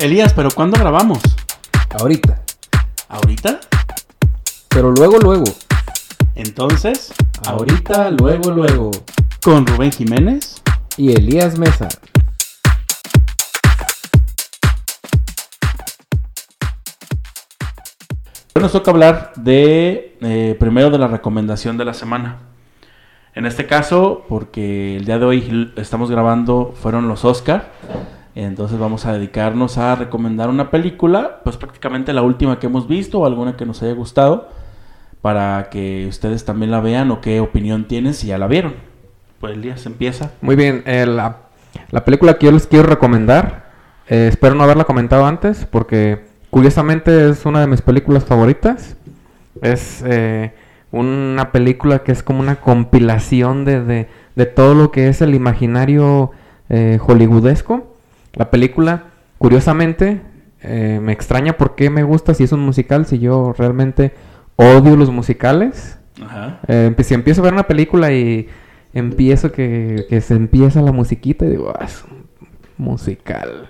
Elías, ¿pero cuándo grabamos? Ahorita. ¿Ahorita? Pero luego, luego. Entonces, Ahorita, luego, luego. con Rubén Jiménez. Y Elías Mesa. Hoy nos toca hablar de eh, primero de la recomendación de la semana. En este caso, porque el día de hoy estamos grabando, fueron los Oscar. Entonces vamos a dedicarnos a recomendar una película, pues prácticamente la última que hemos visto o alguna que nos haya gustado, para que ustedes también la vean o qué opinión tienen si ya la vieron. Pues Elías empieza. Muy bien, eh, la, la película que yo les quiero recomendar, eh, espero no haberla comentado antes, porque curiosamente es una de mis películas favoritas. Es eh, una película que es como una compilación de, de, todo lo que es el imaginario hollywoodesco. La película, curiosamente, eh, me extraña por qué me gusta si es un musical, si yo realmente odio los musicales. Ajá. Eh, si empiezo a ver una película y empiezo que, que se empieza la musiquita y digo, ah, es un musical.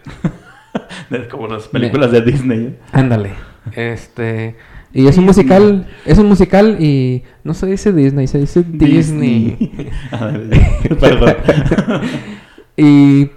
Como las películas de Disney. ¿eh? Ándale. Este. Y es un musical, es un musical y no se dice Disney, se dice Disney. Perdón. y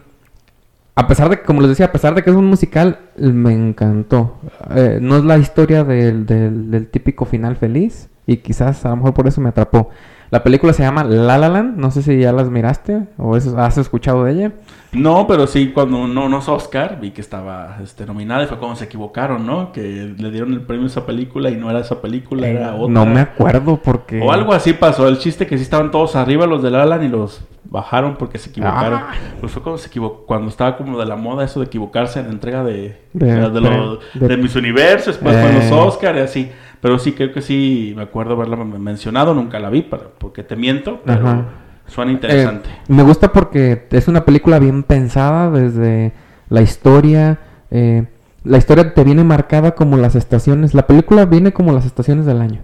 a pesar de, como les decía, a pesar de que es un musical, me encantó. Eh, no es la historia del, del- del típico final feliz y quizás a lo mejor por eso me atrapó. La película se llama La La Land, no sé si ya las miraste o eso- has escuchado de ella. No, pero sí, cuando no nos Oscar, vi que estaba este, nominada y fue cuando se equivocaron, ¿no? Que le dieron el premio a esa película y no era esa película, era otra. Eh, No me acuerdo porque... O algo así pasó. El chiste que sí estaban todos arriba los del Alan y los bajaron porque se equivocaron. Ah. Pues fue cuando se equivocó, cuando estaba como de la moda eso de equivocarse en la entrega de, De- de, de lo- de- de Miss Universo, después los Eh. Oscar y así. Pero sí, creo que sí, me acuerdo haberla mencionado, nunca la vi, pero- porque te miento, pero Ajá. suena interesante. Eh, me gusta porque es una película bien pensada desde la historia. eh, la historia te viene marcada como las estaciones. La película viene como las estaciones del año.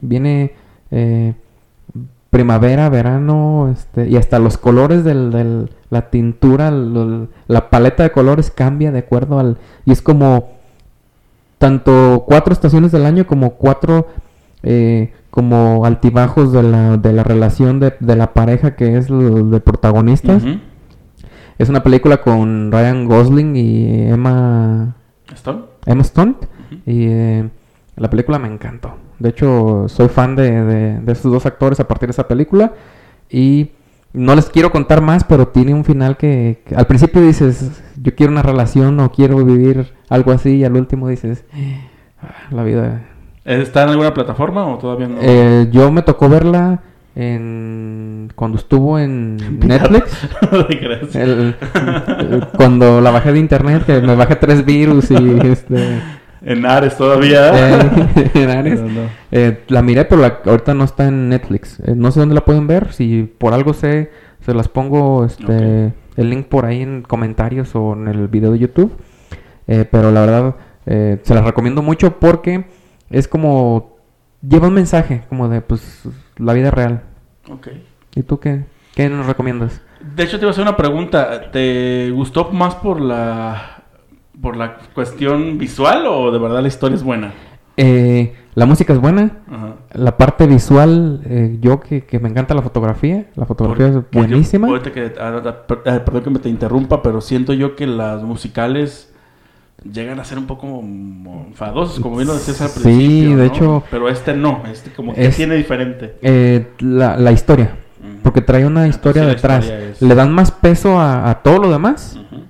Viene eh, primavera, verano, este, y hasta los colores del, del- la tintura, la paleta de colores cambia de acuerdo al... Y es como tanto cuatro estaciones del año como cuatro eh, como altibajos de la, de la relación de, de la pareja que es de protagonistas. Es una película con Ryan Gosling y Emma, ¿Stone? Emma Stone. Y eh, la película me encantó. De hecho, soy fan de, de, de esos dos actores a partir de esa película. Y no les quiero contar más, pero tiene un final que, que al principio dices, yo quiero una relación o quiero vivir algo así. Y al último dices, "Ah, la vida. ¿Está en alguna plataforma o todavía no? Eh, yo me tocó verla en cuando estuvo en Netflix. El- el- cuando la bajé de internet, que me bajé tres virus y este. En Ares todavía. en Ares. No, no. Eh, la miré, pero la- ahorita no está en Netflix. Eh, no sé dónde la pueden ver. Si por algo sé, se las pongo este, el link por ahí en comentarios o en el video de YouTube. Eh, pero la verdad, eh, se las recomiendo mucho porque es como. Lleva un mensaje, como de pues la vida real. Ok. ¿Y tú qué, qué nos recomiendas? De hecho, te iba a hacer una pregunta. ¿Te gustó más por la por la cuestión visual o de verdad la historia es buena? Eh, La música es buena. Ajá. La parte visual, eh, yo que, que me encanta la fotografía. La fotografía es Porque yo- buenísima. ahorita que- ah, ah, ah, perdón que me te interrumpa, pero siento yo que las musicales llegan a ser un poco enfadosos, como bien lo decías al Sí, principio. de ¿no? hecho- Pero este no, este como que Es- tiene diferente. Eh, la, la historia. Porque trae una historia sí, detrás. historia es- Le dan más peso a, a todo lo demás Ujú.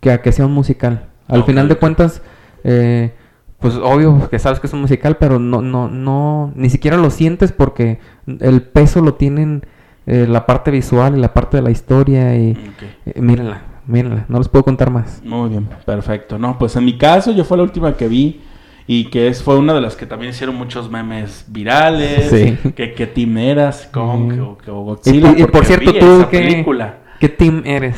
que a que sea un musical. Al final de cuentas, eh, pues obvio que sabes que es un musical, pero no, no, no, ni siquiera lo sientes porque el peso lo tienen eh, la parte visual y la parte de la historia y eh, mírenla, mírenla, no les puedo contar más. Muy bien, perfecto. No, pues en mi caso yo fue la última que vi y que es, fue una de las que también hicieron muchos memes virales. Sí. Que, que Team eras, Ujú. o, que- o Godzilla. y, y por cierto, tú qué, película. qué team eres?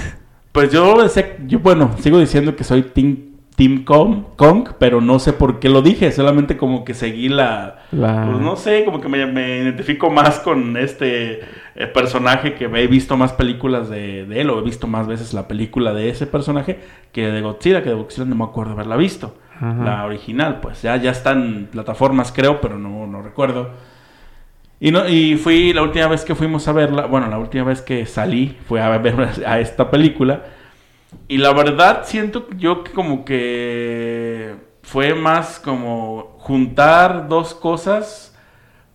Pues yo sé, yo bueno, sigo diciendo que soy Team, team Kong, Kong, pero no sé por qué lo dije, solamente como que seguí la... La- Pues no sé, como que me, me identifico más con este eh, personaje que he visto más películas de, de él, o he visto más veces la película de ese personaje que de Godzilla, que de Godzilla no me acuerdo haberla visto. Ajá. La original, pues ya, ya está en plataformas creo, pero no, no recuerdo. Y, no, y fui la última vez que fuimos a verla, bueno, la última vez que salí fue a ver a esta película. Y la verdad siento yo que como que fue más como juntar dos cosas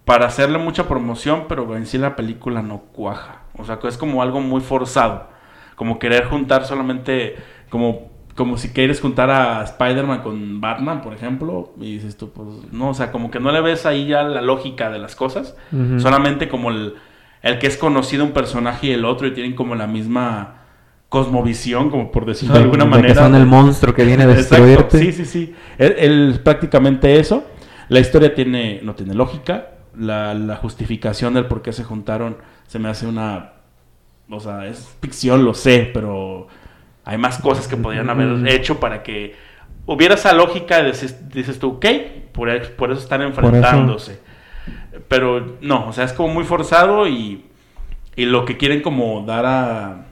para hacerle mucha promoción, pero en sí la película no cuaja. O sea, es como algo muy forzado. Como querer juntar solamente como como si quieres juntar a Spider-Man con Batman, por ejemplo, y dices tú, pues no, o sea, como que no le ves ahí ya la lógica de las cosas, solamente como el, el que es conocido un personaje y el otro y tienen como la misma cosmovisión, como por decirlo de alguna De manera. Que son el monstruo que viene a Exacto, destruirte. Sí, sí, sí. Él, él prácticamente eso. La historia tiene, no tiene lógica. La, la justificación del por qué se juntaron se me hace una... O sea, es ficción, lo sé, pero hay más cosas que podrían haber hecho para que hubiera esa lógica de dices, tú, ok, por, e- por eso están enfrentándose. Pero no, o sea, es como muy forzado y, y lo que quieren como dar a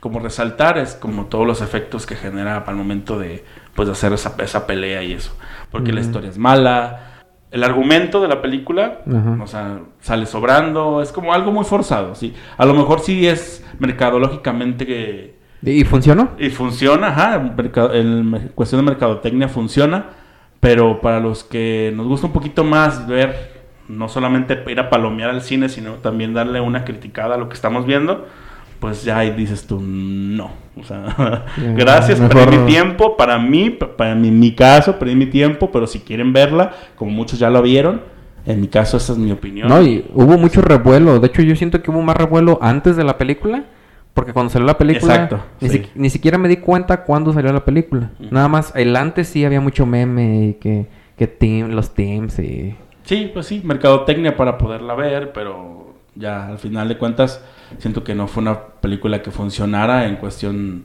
como resaltar es como todos los efectos que genera al momento de pues de hacer esa, esa pelea y eso. Porque la historia es mala. El argumento de la película, o sea, sale sobrando, es como algo muy forzado, sí. A lo mejor sí es mercadológicamente que, ¿Y funcionó? y funciona, ajá, me- cuestión de mercadotecnia funciona, pero para los que nos gusta un poquito más ver, no solamente ir a palomear al cine, sino también darle una criticada a lo que estamos viendo, pues ya ahí dices tú, no. O sea, gracias, mejor- perdí mi tiempo, para mí, pa- para mi, mi caso, perdí mi tiempo, pero si quieren verla, como muchos ya lo vieron, en mi caso esa es mi opinión. No, y hubo mucho revuelo. De hecho, yo siento que hubo más revuelo antes de la película. Porque cuando salió la película, Exacto, ni, sí. si- ni siquiera me di cuenta cuándo salió la película. Nada más, el antes sí había mucho meme y que, que team, los teams y... Sí, pues sí, mercadotecnia para poderla ver, pero ya al final de cuentas siento que no fue una película que funcionara en cuestión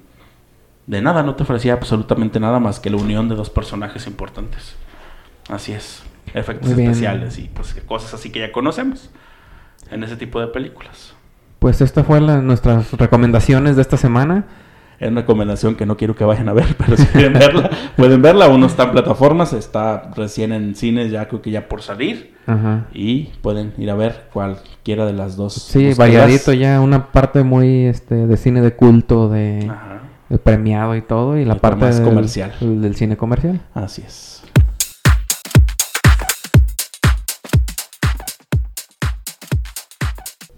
de nada, no te ofrecía absolutamente nada más que la unión de dos personajes importantes. Así es, efectos especiales y pues cosas así que ya conocemos en ese tipo de películas. Pues esta fue la- nuestras recomendaciones de esta semana. Es una recomendación que no quiero que vayan a ver, pero si quieren verla, pueden verla. Aún no está en plataformas, está recién en cines, ya creo que ya por salir. Ajá. Y pueden ir a ver cualquiera de las dos. Sí, variadito ya, una parte muy este de cine de culto, de, premiado y todo, y la Y parte más del, comercial. del cine comercial. así es.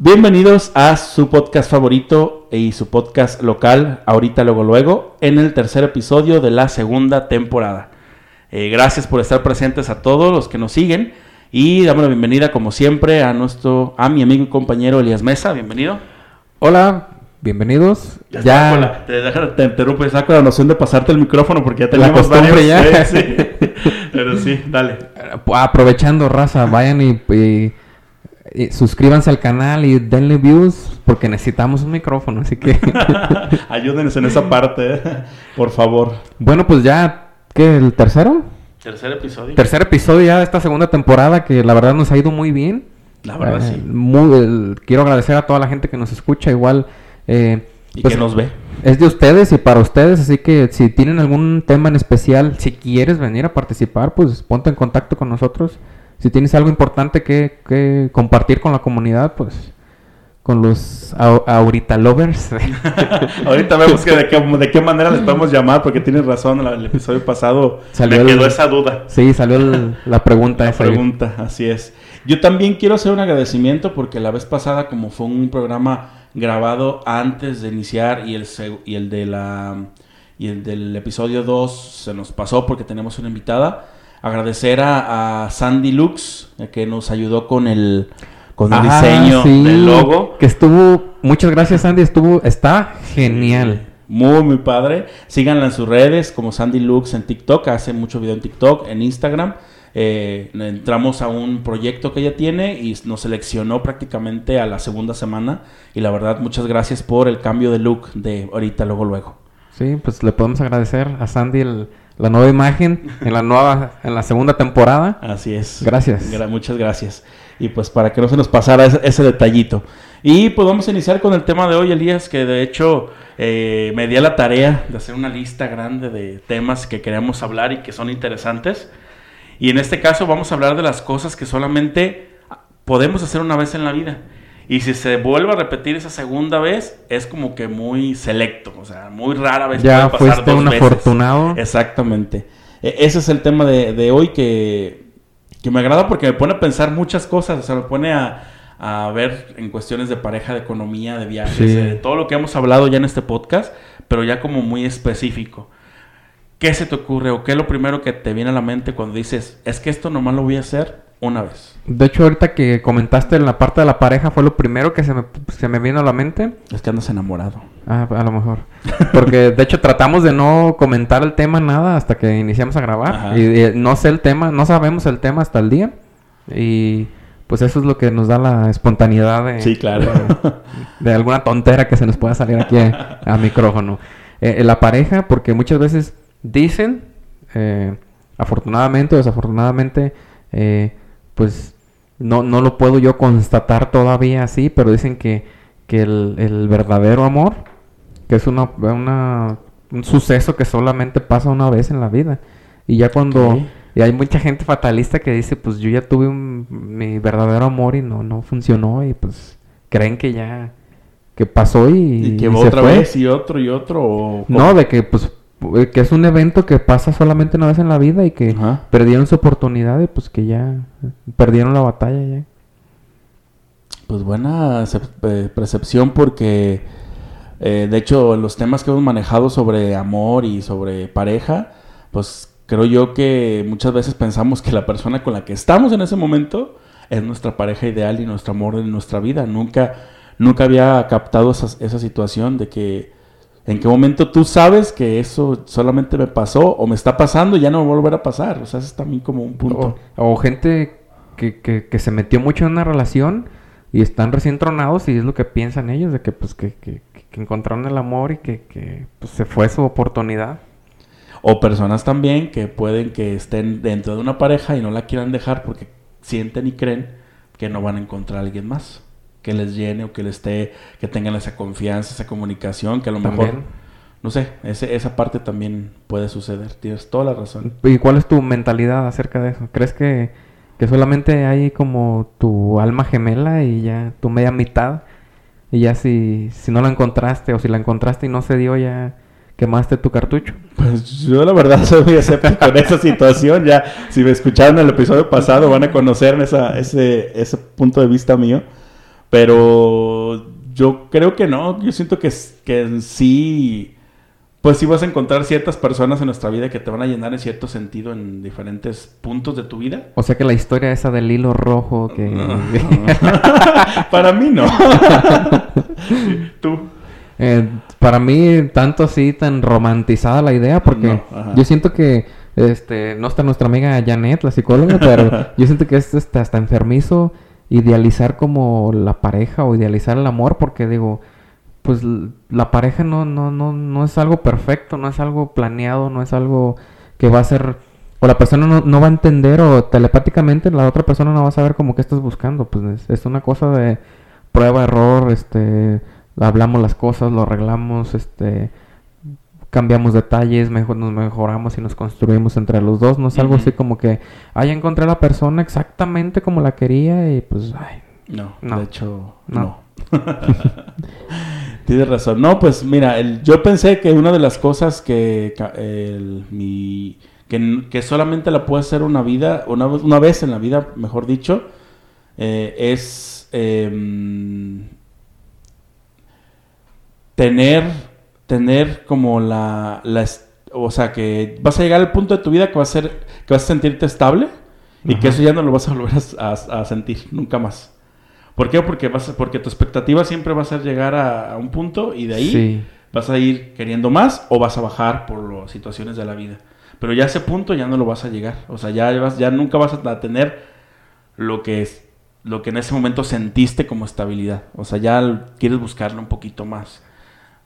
Bienvenidos a su podcast favorito y su podcast local, ahorita luego luego, en el tercer episodio de la segunda temporada. Eh, gracias por estar presentes a todos los que nos siguen y damos la bienvenida como siempre a nuestro, a mi amigo y compañero Elías Mesa, bienvenido. Hola, bienvenidos. Ya, Ya, la- te, te interrumpo, está con la noción de pasarte el micrófono porque ya La tenemos costumbre varios, ya. sí, sí. Pero sí, dale. eh, aprovechando raza, vayan y, y- suscríbanse al canal y denle views porque necesitamos un micrófono, así que Ayúdenos en esa parte, eh, por favor. bueno, pues ya ¿qué el tercero? Tercer episodio. Tercer episodio ya de esta segunda temporada que la verdad nos ha ido muy bien. La verdad, Eh, sí. muy- el- quiero agradecer a toda la gente que nos escucha. Igual, eh, Y pues, que nos ve. es de ustedes y para ustedes. Así que si tienen algún tema en especial, si quieres venir a participar, pues ponte en contacto con nosotros. Si tienes algo importante que, que compartir con la comunidad, pues con los ahorita lovers. Ahorita vemos que de, qué, de qué manera les podemos llamar, porque tienes razón, la- el episodio pasado Salió me quedó el- esa duda. sí, salió el- la pregunta La esa. pregunta, así es. Yo también quiero hacer un agradecimiento porque la vez pasada, como fue un programa grabado antes de iniciar y el, y el de la y el del episodio 2 se nos pasó porque tenemos una invitada. Agradecer a, a Sandy Lux que nos ayudó con el con el diseño sí, del logo. Que estuvo, muchas gracias Andy, estuvo, está genial. Muy, muy padre. Síganla en sus redes como Sandy Lux en TikTok. Hace mucho video en TikTok, en Instagram. Eh, entramos a un proyecto que ella tiene y nos seleccionó prácticamente a la segunda semana. Y la verdad, muchas gracias por el cambio de look de ahorita, luego, luego. Sí, pues le podemos agradecer a Sandy el- la nueva imagen en la nueva, en la segunda temporada. Así es. Gracias. Gra- muchas gracias. Y pues para que no se nos pasara ese, ese detallito. Y pues vamos a iniciar con el tema de hoy, Elías, que de hecho eh, me di a la tarea de hacer una lista grande de temas que queremos hablar y que son interesantes. Y en este caso vamos a hablar de las cosas que solamente podemos hacer una vez en la vida. Y si se vuelve a repetir esa segunda vez, es como que muy selecto, o sea, muy rara vez Ya puede pasar fuiste dos un veces. afortunado. Exactamente. E- ese es el tema de, de hoy que, que me agrada porque me pone a pensar muchas cosas, o sea, me pone a, a ver en cuestiones de pareja, de economía, de viajes, Sí. de todo lo que hemos hablado ya en este podcast, pero ya como muy específico. ¿Qué se te ocurre o qué es lo primero que te viene a la mente cuando dices, es que esto nomás lo voy a hacer una vez? De hecho, ahorita que comentaste en la parte de la pareja fue lo primero que se me, se me vino a la mente. Es que andas enamorado. Ah, a lo mejor. Porque de hecho tratamos de no comentar el tema nada hasta que iniciamos a grabar. Y, eh, no sé el tema, no sabemos el tema hasta el día. Y pues eso es lo que nos da la espontaneidad de, Sí, claro. de, de alguna tontera que se nos pueda salir aquí a, a micrófono. Eh, la pareja, porque muchas veces dicen, eh, afortunadamente o desafortunadamente, eh, pues no, no lo puedo yo constatar todavía así, pero dicen que, que el, el verdadero amor, que es una, una- un suceso que solamente pasa una vez en la vida. Y ya cuando... Y hay mucha gente fatalista que dice, pues yo ya tuve un- mi verdadero amor y no, no funcionó y pues creen que ya, que pasó y, Y que y va se otra fue. vez y otro y otro. O No, de que pues que es un evento que pasa solamente una vez en la vida y que Ajá. perdieron su oportunidad y pues que ya eh, perdieron la batalla ya. Pues buena eh, percepción porque eh, de hecho los temas que hemos manejado sobre amor y sobre pareja, pues creo yo que muchas veces pensamos que la persona con la que estamos en ese momento es nuestra pareja ideal y nuestro amor en nuestra vida. Nunca, nunca había captado esa, esa situación de que en qué momento tú sabes que eso solamente me pasó o me está pasando y ya no va a volver a pasar. O sea, es también como un punto. O, o gente que, que, que se metió mucho en una relación y están recién tronados y es lo que piensan ellos, de que pues que, que, que encontraron el amor y que, que pues, se fue su oportunidad. O personas también que pueden que estén dentro de una pareja y no la quieran dejar porque sienten y creen que no van a encontrar a alguien más que les llene o que les esté, que tengan esa confianza, esa comunicación, que a lo mejor, También. no sé, ese, esa parte también puede suceder. Tienes toda la razón. ¿Y cuál es tu mentalidad acerca de eso? ¿Crees que, que solamente hay como tu alma gemela y ya tu media mitad? Y ya si, si no la encontraste o si la encontraste y no se dio, ya quemaste tu cartucho. Pues yo la verdad soy muy escéptico en esa situación. Ya, si me escucharon el episodio pasado, van a conocer esa, ese, ese punto de vista mío. Pero yo creo que no. Yo siento que, que en sí, pues sí vas a encontrar ciertas personas en nuestra vida que te van a llenar en cierto sentido en diferentes puntos de tu vida. O sea que la historia esa del hilo rojo que... Para mí no. Tú. Eh, para mí, tanto así, tan romantizada la idea, porque No, yo siento que, este, no está nuestra amiga Janet, la psicóloga, pero yo siento que es este, hasta enfermizo idealizar como la pareja o idealizar el amor, porque digo, pues la pareja no, no, no, no es algo perfecto, no es algo planeado, no es algo que va a ser, o la persona no, no va a entender, o telepáticamente la otra persona no va a saber como que estás buscando, pues es, es una cosa de prueba, error, este, hablamos las cosas, lo arreglamos, este, cambiamos detalles, mejor nos mejoramos y nos construimos entre los dos. No es algo así como que, ay, encontré a la persona exactamente como la quería y pues, ay, No, No. de hecho, No. no. Tienes razón. No, pues mira, el- yo pensé que una de las cosas que, ca- el- mi, que, solamente la puedo hacer una vida, una, vez- una vez en la vida, mejor dicho, eh, es em, tener, tener como la, la o sea, que vas a llegar al punto de tu vida que va a ser, que vas a sentirte estable y que eso ya no lo vas a volver a, a- a sentir nunca más. ¿Por qué? Porque, vas a- porque tu expectativa siempre va a ser llegar a, a un punto y de ahí sí. vas a ir queriendo más o vas a bajar por las situaciones de la vida. Pero ya a ese punto ya no lo vas a llegar. O sea, ya, vas, ya nunca vas a tener lo que, es, lo que en ese momento sentiste como estabilidad. O sea, ya quieres buscarlo un poquito más.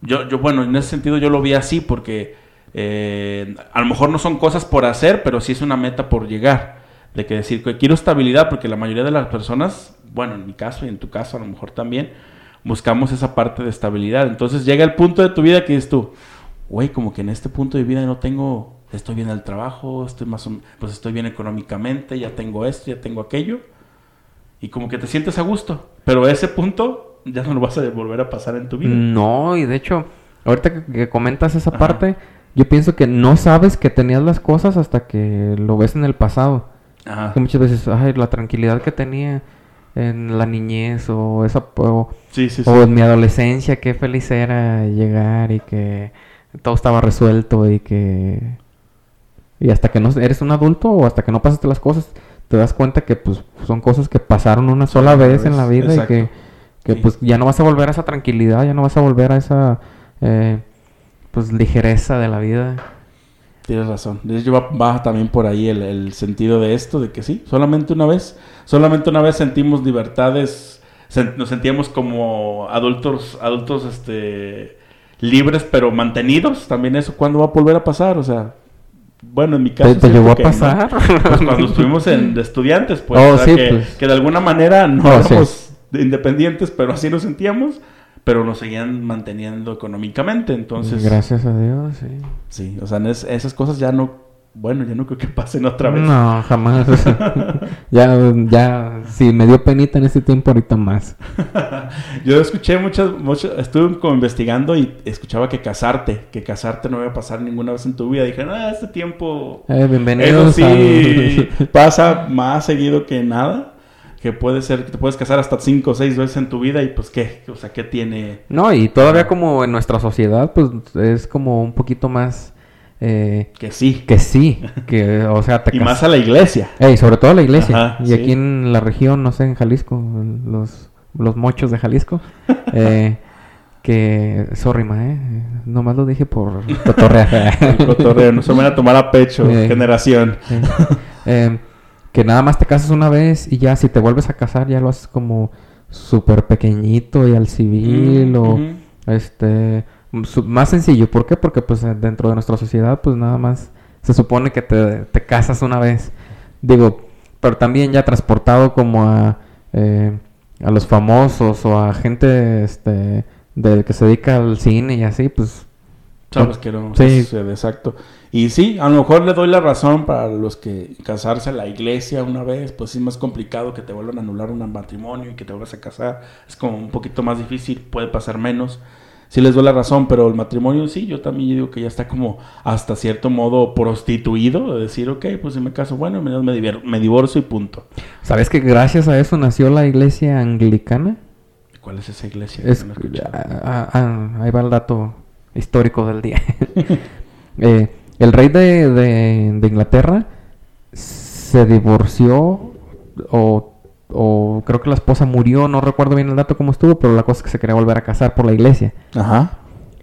Yo, yo, bueno, en ese sentido yo lo vi así porque eh, a lo mejor no son cosas por hacer, pero sí es una meta por llegar. De que decir que quiero estabilidad porque la mayoría de las personas, bueno, en mi caso y en tu caso a lo mejor también, buscamos esa parte de estabilidad. Entonces llega el punto de tu vida que dices tú, güey, como que en este punto de vida no tengo, estoy bien al trabajo, estoy más, pues estoy bien económicamente, ya tengo esto, ya tengo aquello, y como que te sientes a gusto. Pero ese punto ya no lo vas a volver a pasar en tu vida. No, y de hecho, ahorita que, que comentas esa Ajá. parte, yo pienso que no sabes que tenías las cosas hasta que lo ves en el pasado. Ajá. Que muchas veces, ay, la tranquilidad que tenía en la niñez o esa o, Sí, sí, sí. o en mi adolescencia, qué feliz era llegar y que todo estaba resuelto y que y hasta que no eres un adulto o hasta que no pasaste las cosas, te das cuenta que pues son cosas que pasaron una sola vez en la vida exacto. y que, que Sí. pues ya no vas a volver a esa tranquilidad, ya no vas a volver a esa eh, pues ligereza de la vida. Tienes razón. De hecho, va, va también por ahí el, el sentido de esto, de que sí, solamente una vez, solamente una vez sentimos libertades, sen- nos sentíamos como adultos, adultos, este, libres pero mantenidos. También eso, ¿cuándo va a volver a pasar? O sea, bueno, en mi caso... ¿Te, te llegó a que no. pasar? Pues cuando estuvimos en, de estudiantes, pues, Oh, o sea, sí, que, pues. que de alguna manera no Oh, sí. Independientes, pero así nos sentíamos, pero nos seguían manteniendo económicamente, entonces... Gracias a Dios, sí. Sí, o sea, es- esas cosas ya no, bueno, ya no creo que pasen otra vez. No, jamás. ya, ya, sí, me dio penita en ese tiempo, ahorita más. Yo escuché muchas, muchas, estuve como investigando y escuchaba que casarte, que casarte no iba a pasar ninguna vez en tu vida. Dije, ah, este tiempo, Eh, eso bienvenidos sí, al- pasa más seguido que nada. Que puede ser que te puedes casar hasta cinco o seis veces en tu vida y pues qué, o sea, ¿qué tiene? No, y todavía como en nuestra sociedad, pues es como un poquito más eh, Que sí. que sí, que, o sea, te Y más a la iglesia. Ey, sobre todo la iglesia. Ajá, y sí. aquí en la región, no sé, en Jalisco, los, los mochos de Jalisco, eh, que, sorry, ma, eh, nomás lo dije por cotorrear. El cotorreo, no se van a tomar a pecho, Eh. generación. Que nada más te casas una vez y ya si te vuelves a casar ya lo haces como súper pequeñito y al civil Mm, o este más sencillo. ¿Por qué? Porque pues dentro de nuestra sociedad pues nada más se supone que te, te casas una vez. Digo, pero también ya transportado como a, eh, a los famosos o a gente este de que se dedica al cine y así, pues Sabes que no Sí. exacto. Y sí, a lo mejor le doy la razón para los que casarse a la iglesia una vez, pues sí es más complicado que te vuelvan a anular un matrimonio y que te vuelvas a casar. Es como un poquito más difícil, puede pasar menos. Sí les doy la razón, pero el matrimonio sí, yo también digo que ya está como hasta cierto modo prostituido, de decir, ok, pues si me caso, bueno, me, me, divorcio y punto. ¿Sabes que gracias a eso nació la iglesia anglicana? ¿Cuál es esa iglesia? Es, No ah, ah, ahí va el dato histórico del día. Eh, el rey de, de- de Inglaterra se divorció o, o creo que la esposa murió, no recuerdo bien el dato cómo estuvo, pero la cosa es que se quería volver a casar por la iglesia. Ajá.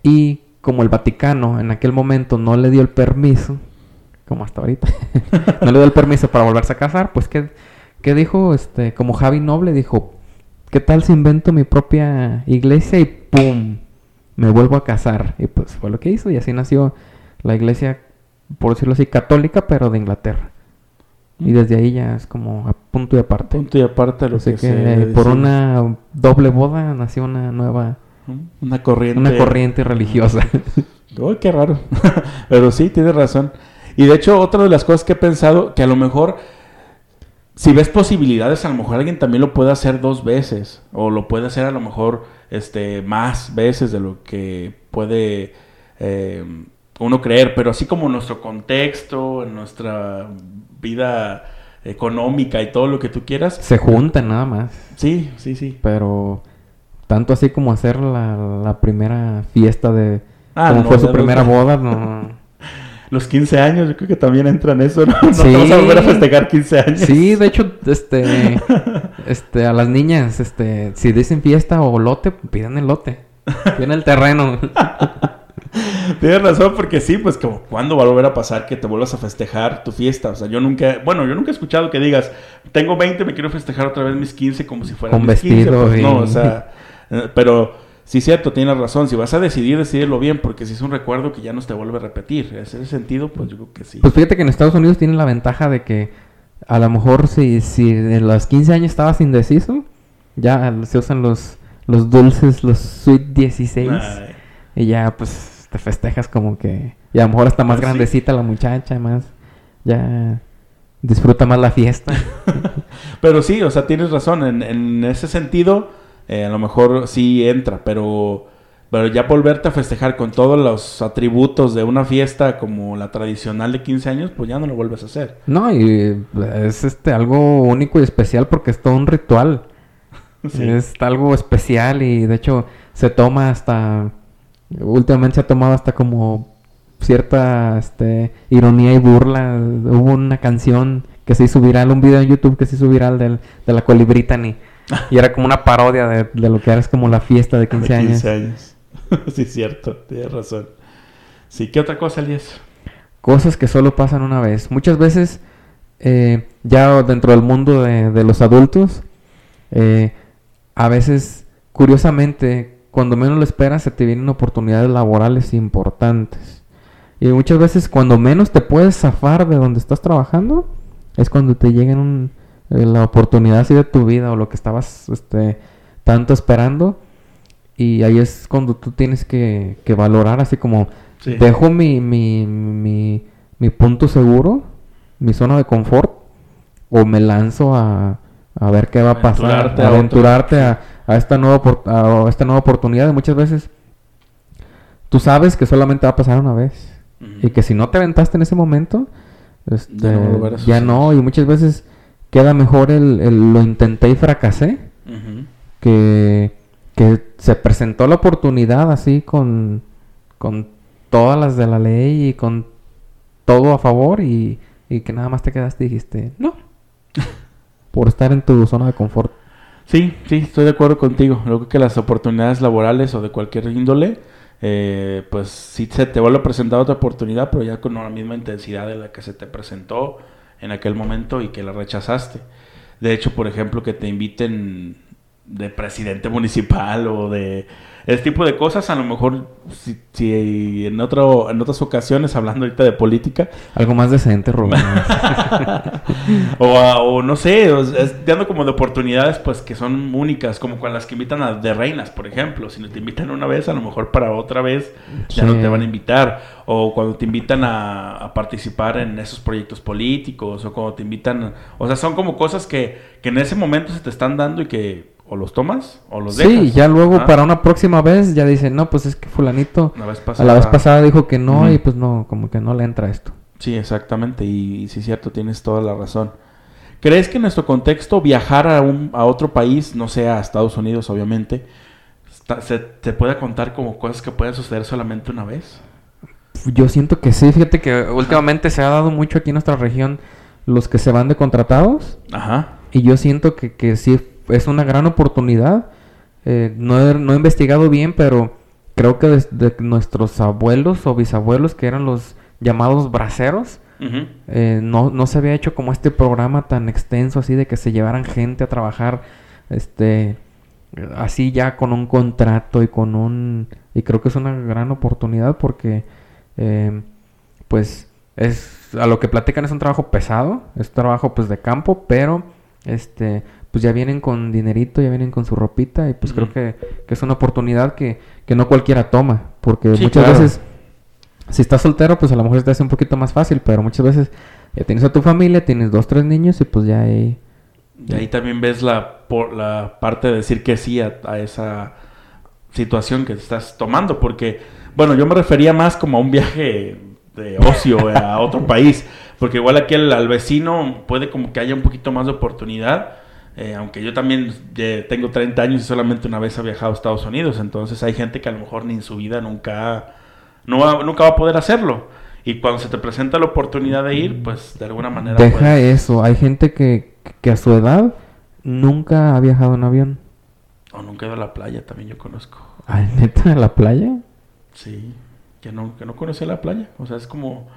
Y como el Vaticano en aquel momento no le dio el permiso, como hasta ahorita, no le dio el permiso para volverse a casar, pues ¿qué, qué dijo? Este, como Javi Noble dijo, ¿qué tal si invento mi propia iglesia y ¡pum! Me vuelvo a casar. Y pues fue lo que hizo y así nació la iglesia, por decirlo así, católica, pero de Inglaterra. Y desde ahí ya es como a punto y aparte. Punto y aparte lo Así que, que, por una doble boda nació una nueva, Una corriente. una corriente religiosa. Uy, qué raro. Pero sí, tienes razón. Y de hecho, otra de las cosas que he pensado, que a lo mejor, si ves posibilidades, a lo mejor alguien también lo puede hacer dos veces. O lo puede hacer a lo mejor este, más veces de lo que puede eh, uno creer. Pero así como nuestro contexto, nuestra vida económica y todo lo que tú quieras. Se juntan nada más. Sí, sí, sí. Pero tanto así como hacer la, la primera fiesta de... Ah, como no, fue su primera boda, no... Los 15 años, yo creo que también entra en eso, ¿no? No Sí. te vas a volver a festejar 15 años. Sí, de hecho, este, este, a las niñas, este, si dicen fiesta o lote, pidan el lote, pidan el terreno. Tienes razón, porque sí, pues como cuándo va a volver a pasar que te vuelvas a festejar tu fiesta. O sea, yo nunca, bueno, yo nunca he escuchado que digas, tengo 20, me quiero festejar otra vez mis 15 como si mis 15. vestido Pues, y- no, o sea, eh, pero sí cierto, tienes razón. Si vas a decidir, decidirlo bien, porque si es un recuerdo que ya no se te vuelve a repetir. En ese sentido, pues yo creo que sí. Pues fíjate que en Estados Unidos tienen la ventaja de que a lo mejor si, si en los 15 años estabas indeciso, ya se usan los, los dulces, los Sweet 16, Ay, y ya pues te festejas como que, y a lo mejor está más Pues sí. grandecita la muchacha, más, ya disfruta más la fiesta. Pero sí, o sea, tienes razón. En, en ese sentido, eh, a lo mejor sí entra, pero, pero ya volverte a festejar con todos los atributos de una fiesta como la tradicional de 15 años, pues ya no lo vuelves a hacer. No, y es este algo único y especial porque es todo un ritual. Sí. Es algo especial y de hecho se toma hasta últimamente se ha tomado hasta como cierta este ironía y burla. Hubo una canción que se hizo viral, un video en YouTube que se hizo viral del, de la Coli Brittany y era como una parodia de, de lo que era es como la fiesta de 15 De años. 15 años. sí, cierto, tienes razón. Sí, ¿qué otra cosa, Elías? Cosas que solo pasan una vez. Muchas veces, eh, ya dentro del mundo de, de los adultos, eh, a veces, curiosamente, cuando menos lo esperas, se te vienen oportunidades laborales importantes. Y muchas veces, cuando menos te puedes zafar de donde estás trabajando, es cuando te llega eh, la oportunidad así de tu vida o lo que estabas este, tanto esperando. Y ahí es cuando tú tienes que, que valorar así como Sí. dejo mi, mi, mi, mi punto seguro, mi zona de confort, o me lanzo a, a ver qué va a pasar, a aventurarte a, a esta nueva a esta nueva oportunidad. Y muchas veces tú sabes que solamente va a pasar una vez. Y que si no te aventaste en ese momento, este, Ya no ya. Y muchas veces queda mejor el, el lo intenté y fracasé que, que se presentó la oportunidad así con, con todas las de la ley y con todo a favor y, y que nada más te quedaste y dijiste no por estar en tu zona de confort. Sí, sí, estoy de acuerdo contigo. Creo que las oportunidades laborales o de cualquier índole, eh, pues sí se te vuelve a presentar otra oportunidad, pero ya con la misma intensidad de la que se te presentó en aquel momento y que la rechazaste. De hecho, por ejemplo, que te inviten de presidente municipal o de ese tipo de cosas, a lo mejor si, si en otro en otras ocasiones hablando ahorita de política, Algo más decente, Rubén. o, o no sé, o es dando como de oportunidades pues que son únicas, como con las que invitan a de reinas, por ejemplo. Si no te invitan una vez, a lo mejor para otra vez ya no te van a invitar. O cuando te invitan a, a participar en esos proyectos políticos, o cuando te invitan... O sea, son como cosas que, que en ese momento se te están dando y que o los tomas o los dejas. sí, ya luego Ajá. para una próxima vez ya dicen, no, pues es que fulanito La vez a la vez pasada dijo que no y pues no, como que no le entra esto. Sí, exactamente. Y, y sí, cierto, tienes toda la razón. ¿Crees que en nuestro contexto viajar a, un, a otro país, no sea a Estados Unidos, obviamente, está- se, se puede contar como cosas que pueden suceder solamente una vez? Yo siento que sí, fíjate que últimamente se ha dado mucho aquí en nuestra región los que se van de contratados Ajá. y yo siento que, que sí es una gran oportunidad. Eh, no, he, no he investigado bien, pero creo que desde nuestros abuelos o bisabuelos, que eran los llamados braceros, eh, no, no se había hecho como este programa tan extenso así de que se llevaran gente a trabajar este así ya con un contrato y con un y creo que es una gran oportunidad porque eh, pues es a lo que platican es un trabajo pesado es un trabajo pues de campo pero este pues ya vienen con dinerito ya vienen con su ropita y pues creo que, que es una oportunidad que, que no cualquiera toma porque Sí, muchas claro. veces Si estás soltero, pues a lo mejor te hace un poquito más fácil, pero muchas veces ya tienes a tu familia, tienes dos, tres niños y pues ya ahí... Y ahí también ves la, por, la parte de decir que sí a, a esa situación que estás tomando, porque, bueno, yo me refería más como a un viaje de ocio a otro país, porque igual aquí al, al vecino puede como que haya un poquito más de oportunidad, eh, aunque yo también eh, tengo 30 años y solamente una vez he viajado a Estados Unidos, entonces hay gente que a lo mejor ni en su vida nunca, no va, nunca va a poder hacerlo. Y cuando se te presenta la oportunidad de ir, pues de alguna manera... Deja puedes- eso, hay gente que, que a su edad nunca ha viajado en avión. O nunca he ido a la playa, también yo conozco. Ay, neta, a la playa. Sí, que no, que no conocía la playa. O sea, es como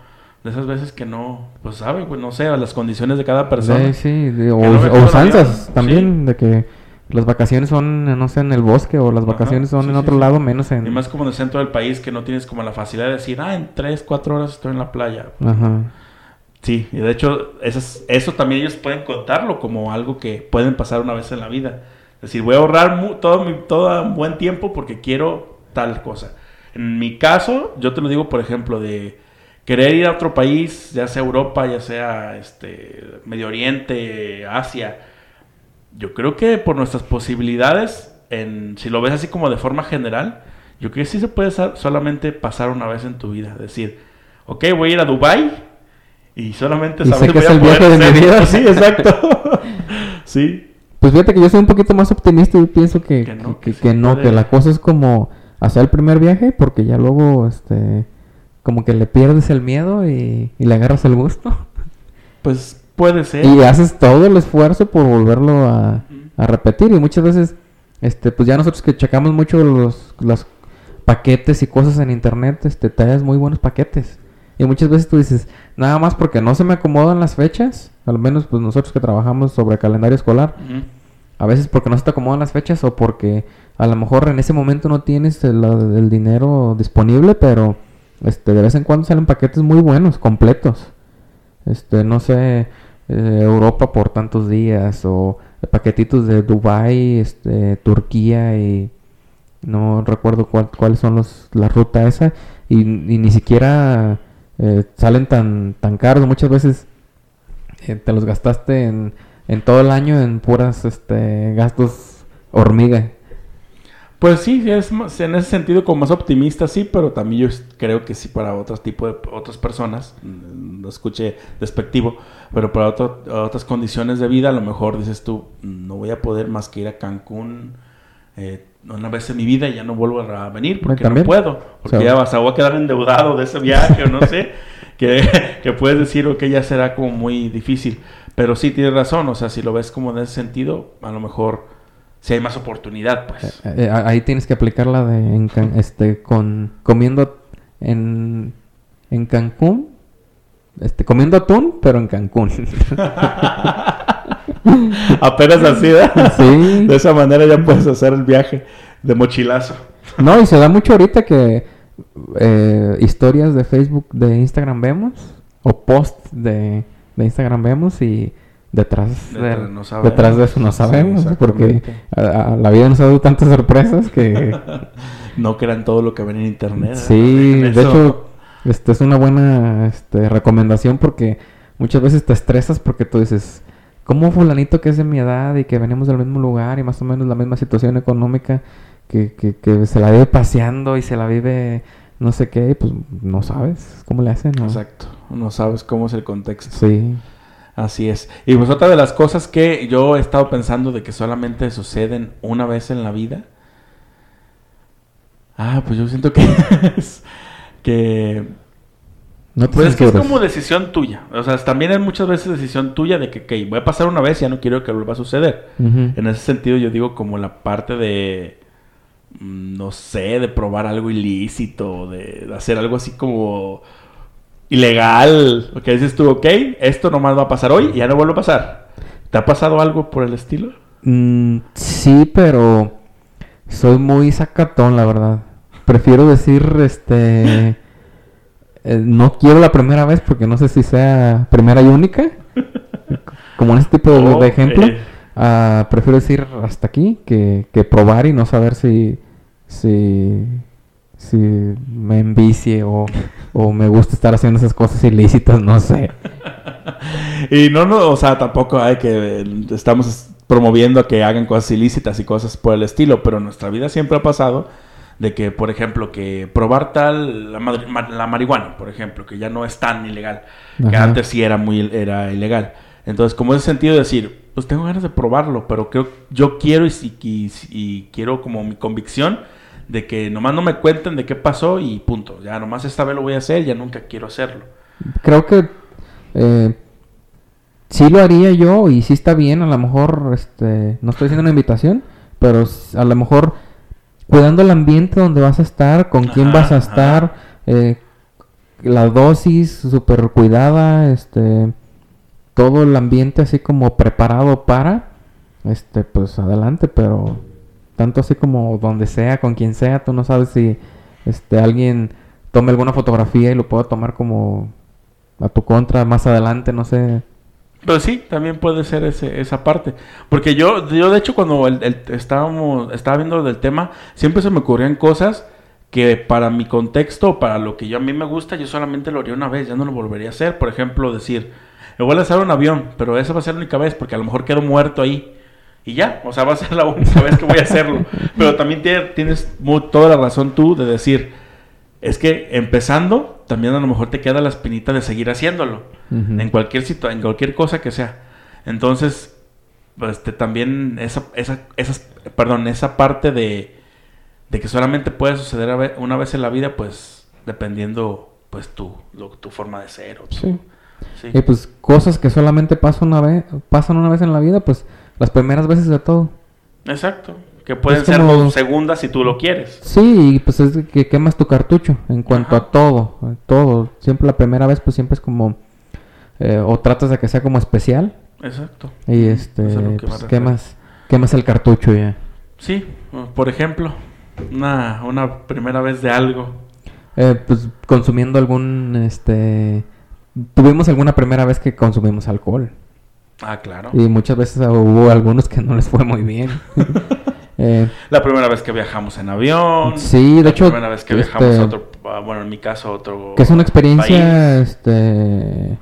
de esas veces que no, pues sabe, pues no sé, a las condiciones de cada persona. Sí, sí, de- o, no usanzas también, de que las vacaciones son, no sé, en el bosque o las Ajá, vacaciones son sí, en otro sí. lado, menos en... Y más como en el centro del país que no tienes como la facilidad de decir, ah, en 3, 4 horas estoy en la playa. Ajá. Sí, y de hecho, eso, es- eso también ellos pueden contarlo como algo que pueden pasar una vez en la vida. Es decir, voy a ahorrar mu- todo, mi, todo un buen tiempo porque quiero tal cosa. En mi caso, yo te lo digo, por ejemplo, de querer ir a otro país, ya sea Europa, ya sea este, Medio Oriente, Asia. Yo creo que por nuestras posibilidades, en, si lo ves así como de forma general, yo creo que sí se puede solamente pasar una vez en tu vida. Decir, ok, voy a ir a Dubai y solamente Y saber que voy es a el poder viaje de mi vida. Sí, exacto. sí. Pues fíjate que yo soy un poquito más optimista y pienso que, Que no, que, que no, que la cosa es como hacer el primer viaje porque ya luego, este, como que le pierdes el miedo y, y le agarras el gusto. Pues puede ser. Y haces todo el esfuerzo por volverlo a, a repetir. Y muchas veces, este, pues ya nosotros que checamos mucho los, los paquetes y cosas en internet, este, te hallas muy buenos paquetes. Y muchas veces tú dices, nada más porque no se me acomodan las fechas, al menos pues nosotros que trabajamos sobre calendario escolar, a veces porque no se te acomodan las fechas o porque a lo mejor en ese momento no tienes el, el dinero disponible, pero este de vez en cuando salen paquetes muy buenos, completos. Este, no sé, eh, Europa por tantos días o paquetitos de Dubai, este, Turquía y no recuerdo cuál, cuáles son los la ruta esa y, y ni siquiera eh, salen tan tan caros muchas veces eh, te los gastaste en, en todo el año en puras este gastos hormiga Pues sí, es más- en ese sentido como más optimista, sí, pero también yo creo que sí para otros tipo de otras personas, mm, no escuche despectivo, pero para otro- otras condiciones de vida, a lo mejor dices tú, no voy a poder más que ir a Cancún eh, una vez en mi vida y ya no vuelvo a venir porque También. no puedo, porque O sea, ya vas a, voy a quedar endeudado de ese viaje o no sé, que, que puedes decir, ok, ya será como muy difícil, pero sí tienes razón, o sea, si lo ves como en ese sentido, a lo mejor si hay más oportunidad, pues. Eh, eh, ahí tienes que aplicar la de en Can- este con comiendo en en Cancún este comiendo atún pero en Cancún Apenas así, ¿verdad? sí De esa manera ya puedes hacer el viaje de mochilazo. no y se da mucho ahorita que eh, historias de Facebook de Instagram vemos o posts de, de Instagram vemos y detrás de, no detrás de eso no Sí, sabemos porque a- a la vida nos ha dado tantas sorpresas que No crean todo lo que ven en internet. Sí, de hecho, este es una buena este, recomendación porque muchas veces te estresas porque tú dices, ¿cómo fulanito que es de mi edad y que venimos del mismo lugar y más o menos la misma situación económica, que, que, que se la vive paseando y se la vive no sé qué, y pues no sabes cómo le hacen, ¿no? Exacto. No sabes cómo es el contexto. Sí. Así es. Y pues otra de las cosas que yo he estado pensando de que solamente suceden una vez en la vida. Ah, pues yo siento que es que No Pues es que es como decisión tuya. O sea, también es muchas veces decisión tuya de que, ok, voy a pasar una vez y ya no quiero que vuelva a suceder. En ese sentido, yo digo como la parte de, mm, no sé, de probar algo ilícito, de hacer algo así como ilegal. Que dices tú, ok, esto nomás va a pasar hoy y ya no vuelve a pasar. ¿Te ha pasado algo por el estilo? Mm, sí, pero soy muy sacatón, la verdad. Prefiero decir, este, eh, no quiero la primera vez porque no sé si sea primera y única, como en este tipo de, de Ok. ejemplo. Ah, prefiero decir hasta aquí que, que probar y no saber si, si, si me envicie o, o me gusta estar haciendo esas cosas ilícitas, no sé. Y no, no, o sea, tampoco hay que estamos promoviendo a que hagan cosas ilícitas y cosas por el estilo, pero en nuestra vida siempre ha pasado de que, por ejemplo, que probar tal la, madri- ma- la marihuana, por ejemplo, que ya no es tan ilegal, que antes sí era muy era ilegal. Entonces, como ese sentido de decir, pues tengo ganas de probarlo, pero creo yo quiero y, si- y- y quiero como mi convicción de que nomás no me cuenten de qué pasó y punto. Ya nomás esta vez lo voy a hacer, ya nunca quiero hacerlo. Creo que eh, sí lo haría yo y sí está bien, a lo mejor, este, no estoy haciendo una invitación, pero a lo mejor cuidando el ambiente donde vas a estar, con quién Ajá, vas a estar, eh, la dosis súper cuidada, este, todo el ambiente así como preparado para, este, pues adelante, pero tanto así como donde sea, con quien sea, tú no sabes si, este, alguien tome alguna fotografía y lo pueda tomar como a tu contra más adelante, no sé. Pero sí, también puede ser ese, esa parte. Porque yo, yo de hecho, cuando el- estábamos, estaba viendo del tema, siempre se me ocurrían cosas que para mi contexto, para lo que yo a mí me gusta, yo solamente lo haría una vez, ya no lo volvería a hacer. Por ejemplo, decir, me voy a lanzar un avión, pero esa va a ser la única vez, porque a lo mejor quedo muerto ahí. Y ya, o sea, va a ser la única vez que voy a hacerlo. Pero también tie- tienes toda la razón tú de decir, es que empezando, también a lo mejor te queda la espinita de seguir haciéndolo en cualquier situa- en cualquier cosa que sea. Entonces, pues este, también esa, esa, esas, perdón, esa parte de, de que solamente puede suceder una vez en la vida, pues dependiendo, pues tu, lo- tu forma de ser. O tu- Sí. sí. Y pues cosas que solamente pasan una vez, pasan una vez en la vida, pues las primeras veces de todo. Exacto. Que pueden Es ser como- segundas si tú lo quieres. Sí, pues es que quemas tu cartucho en cuanto Ajá. a todo, a todo. Siempre la primera vez pues siempre es como eh, o tratas de que sea como especial Exacto. y este es que pues, quemas quemas el cartucho ya. Sí, por ejemplo, una, una primera vez de algo. Eh, pues consumiendo algún este tuvimos alguna primera vez que consumimos alcohol Ah, claro. y muchas veces hubo algunos que no les fue muy bien. Eh, La primera vez que viajamos en avión. Sí, de la hecho, primera vez que viajamos este, a otro, ah, bueno, en mi caso, a otro. que es una experiencia país. este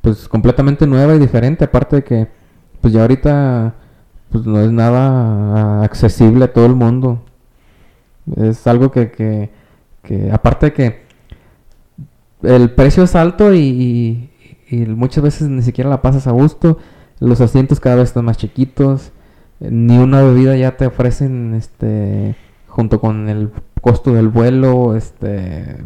pues completamente nueva y diferente aparte de que pues ya ahorita pues no es nada accesible a todo el mundo es algo que, que, que aparte de que el precio es alto y, y- y muchas veces ni siquiera la pasas a gusto los asientos cada vez están más chiquitos eh, ni una bebida ya te ofrecen este junto con el costo del vuelo este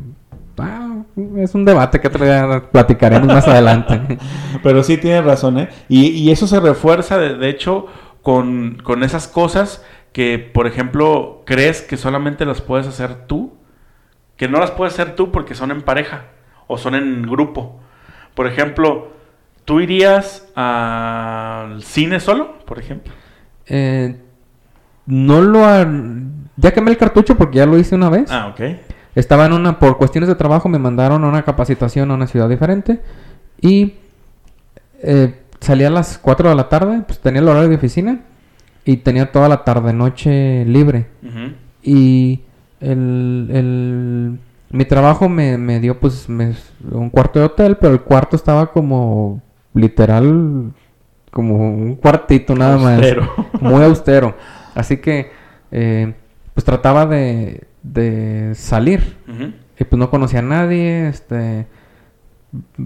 ah, es un debate que platicaremos más adelante Pero sí tienes razón, ¿eh? Y, y eso se refuerza, de, de hecho, con, con esas cosas que, por ejemplo, crees que solamente las puedes hacer tú, que no las puedes hacer tú porque son en pareja o son en grupo. Por ejemplo, ¿tú irías al cine solo, por ejemplo? Eh, no lo ha- ya quemé el cartucho porque ya lo hice una vez Ah, ok. Estaba en una, por cuestiones de trabajo, me mandaron a una capacitación a una ciudad diferente y eh, salía a las 4 de la tarde, pues tenía el horario de oficina y tenía toda la tarde noche libre. Y el, el- mi trabajo me, me dio pues me- un cuarto de hotel, pero el cuarto estaba como literal, como un cuartito nada Austero. más. Muy austero. Así que eh, pues trataba de, de salir. Ujú. Y pues no conocía a nadie, este...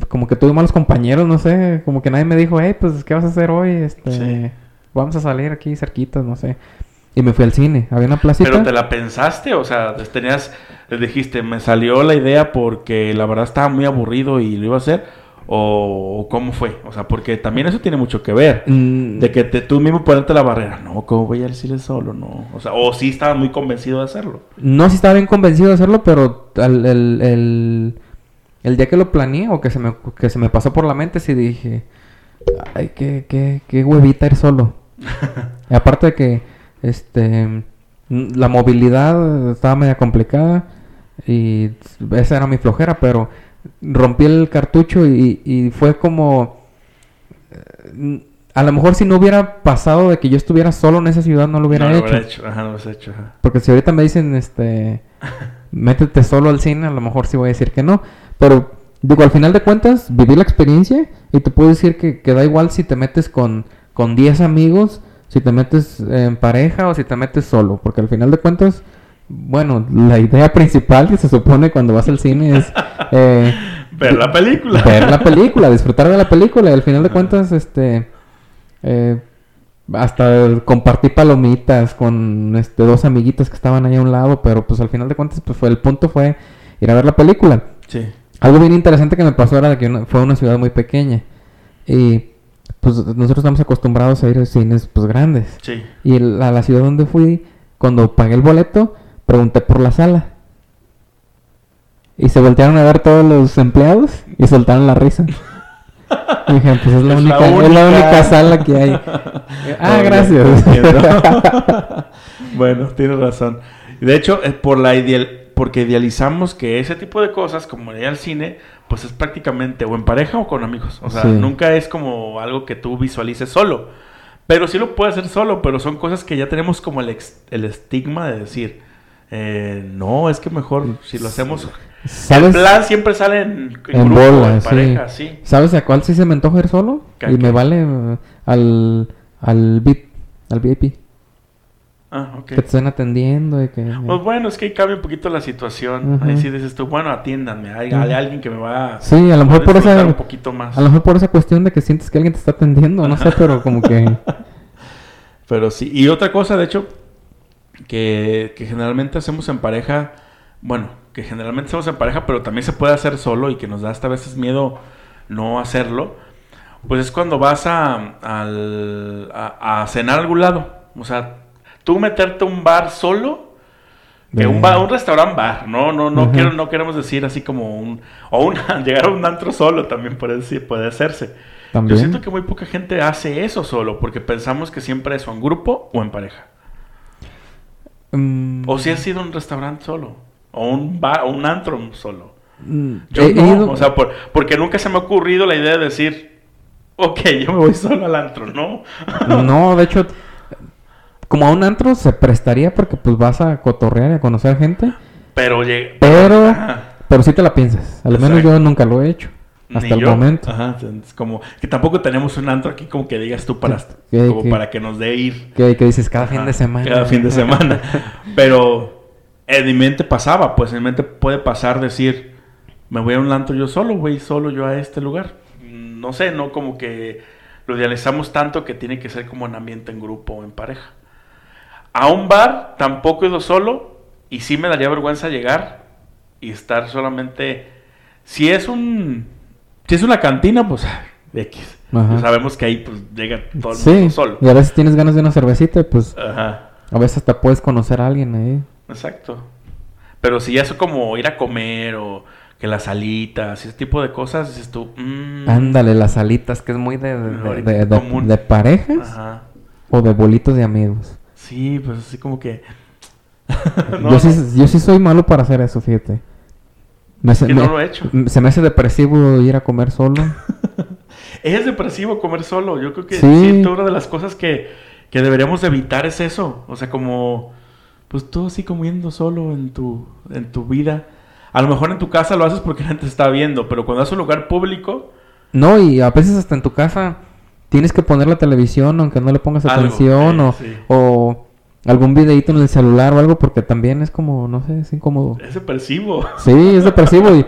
Como que tuve malos compañeros, no sé. Como que nadie me dijo, hey, pues, ¿qué vas a hacer hoy? Este... Sí. Vamos a salir aquí cerquitas, no sé. Y me fui al cine. Había una placita. Pero te la pensaste, o sea, tenías, dijiste, me salió la idea porque la verdad estaba muy aburrido y lo iba a hacer, o, cómo fue, o sea, porque también eso tiene mucho que ver, Mm, de que te, tú mismo ponerte la barrera, no, ¿cómo voy al cine solo? No, o sea, o sí estaba muy convencido de hacerlo. No, sí estaba bien convencido de hacerlo, pero el, el, el día que lo planeé o que se me, que se me pasó por la mente, sí dije, ay, qué, qué, qué huevita ir solo. Y aparte de que, este, la movilidad estaba media complicada y esa era mi flojera, pero rompí el cartucho y, y fue como... eh, A lo mejor si no hubiera pasado de que yo estuviera solo en esa ciudad, no lo hubiera no hecho. lo hubiera hecho, ajá, no lo hecho, ajá. Porque si ahorita me dicen, este, métete solo al cine, a lo mejor sí voy a decir que no. Pero, digo, al final de cuentas, viví la experiencia y te puedo decir que, que da igual si te metes con, con 10 amigos, si te metes en pareja o si te metes solo. Porque al final de cuentas, bueno, la idea principal que se supone cuando vas al cine es... eh, Ver la película. ver la película, disfrutar de la película y al final de cuentas, este, eh, hasta compartí palomitas con este dos amiguitas que estaban ahí a un lado, pero pues al final de cuentas, pues fue el punto fue ir a ver la película. Sí. Algo bien interesante que me pasó era que una- fue una ciudad muy pequeña y pues nosotros estamos acostumbrados a ir a cines pues grandes Sí. y a la ciudad donde fui, cuando pagué el boleto, pregunté por la sala. Y se voltearon a ver todos los empleados y soltaron la risa. Y dije, pues es la, Es la única, es la única. única sala que hay. ah, No, gracias. bueno, tienes razón. De hecho, es por la ideal, porque idealizamos que ese tipo de cosas, como ir al cine, pues es prácticamente o en pareja o con amigos. O sea, Sí. nunca es como algo que tú visualices solo. Pero sí lo puedes hacer solo, pero son cosas que ya tenemos como el, ex- el estigma de decir, eh, no, es que mejor si lo hacemos... El ¿Sabes? plan siempre sale en, en En grupo, bola, en sí. pareja, sí. ¿Sabes a cuál sí se me antoja ir solo? ¿A Y qué? me vale eh, al, al VIP, al VIP. Ah, ok. Que te estén atendiendo y que... Pues bueno, es que ahí cambia un poquito la situación. Ahí sí dices tú, bueno, atiéndanme. Hay, alguien que me va a Sí, a lo mejor por esa... un poquito más. A lo mejor por esa cuestión de que sientes que alguien te está atendiendo, no sé, pero como que... Pero sí. Y otra cosa, de hecho, que, que generalmente hacemos en pareja, bueno, que generalmente hacemos en pareja, pero también se puede hacer solo y que nos da hasta a veces miedo no hacerlo, pues es cuando vas a, al- a, a cenar a algún lado. O sea, tú meterte a un bar solo Que un, bar, un restaurante bar, no, no, no, quiero, no queremos decir así como un, o un, llegar a un antro solo también puede, decir- puede hacerse. También. Yo siento que muy poca gente hace eso solo, porque pensamos que siempre es o en grupo o en pareja. Mm, O si has ido a un restaurante solo, o un bar, o un antro solo. mm, Yo he- he no, ido- o sea, por- porque nunca se me ha ocurrido la idea de decir, ok, yo me voy solo al antro, ¿no? No, de hecho, como a un antro se prestaría porque pues vas a cotorrear y a conocer gente, Pero pero pero sí te la piensas. Al menos Exacto. yo nunca lo he hecho hasta Ni el yo. momento. Ajá, es como que tampoco tenemos un antro aquí como que digas tú para, Que- como para que nos dé ir. Que, que dices cada fin de semana. Cada fin de semana. Pero en mi mente pasaba, pues en mi mente puede pasar decir, me voy a un antro yo solo, voy solo yo a este lugar. No sé, no como que lo idealizamos tanto que tiene que ser como en ambiente en grupo o en pareja. A un bar tampoco he ido solo y sí me daría vergüenza llegar y estar solamente... Si es un... Si es una cantina, pues X. Pues sabemos que ahí pues llega todo el Sí, mundo solo. y a veces tienes ganas de una cervecita y pues Ajá. a veces hasta puedes conocer a alguien ahí. Exacto. Pero si ya es como ir a comer o que las alitas, ese tipo de cosas, dices tú, mm, Ándale, las alitas, que es muy de, de, Ahorita de- de- común. de parejas Ajá. o de bolitos de amigos. Sí, pues así como que... No, yo, sí, yo sí soy malo para hacer eso, fíjate. Me hace- que no me- lo he hecho. se me hace depresivo ir a comer solo. Es depresivo comer solo. Yo creo que Sí. sí, una de las cosas que, que deberíamos de evitar es eso. O sea, como... Pues tú así comiendo solo en tu, en tu vida. A lo mejor en tu casa lo haces porque la gente te está viendo, pero cuando a un lugar público... No, y a veces hasta en tu casa tienes que poner la televisión aunque no le pongas Algo, atención sí, o, sí. o algún videíto en el celular o algo porque también es como, no sé, es incómodo. Es depresivo. Sí, es depresivo y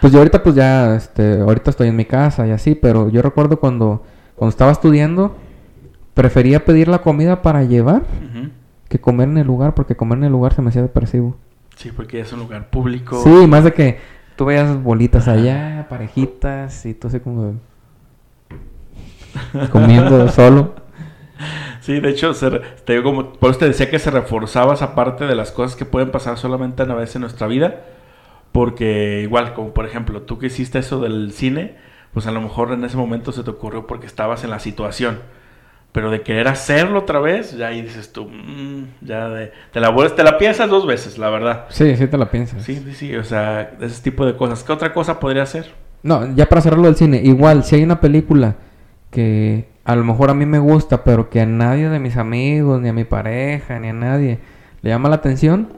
pues yo ahorita pues ya, este, ahorita estoy en mi casa y así, pero yo recuerdo cuando, cuando estaba estudiando prefería pedir la comida para llevar que comer en el lugar porque comer en el lugar se me hacía depresivo. Sí, porque es un lugar público. Sí, más de que tú veías bolitas allá, parejitas y tú así como comiendo solo. Sí, de hecho, se te digo como, por eso te decía que se reforzaba esa parte de las cosas que pueden pasar solamente una vez en nuestra vida. Porque igual, como por ejemplo, tú que hiciste eso del cine, pues a lo mejor en ese momento se te ocurrió porque estabas en la situación. Pero de querer hacerlo otra vez, ya ahí dices tú, mm, ya de, te la vuelves, te la piensas dos veces, la verdad. Sí, sí te la piensas. Sí, sí, sí, o sea, ese tipo de cosas. ¿Qué otra cosa podría ser? No, ya para cerrarlo del cine, igual, si hay una película que a lo mejor a mí me gusta, pero que a nadie de mis amigos, ni a mi pareja, ni a nadie le llama la atención,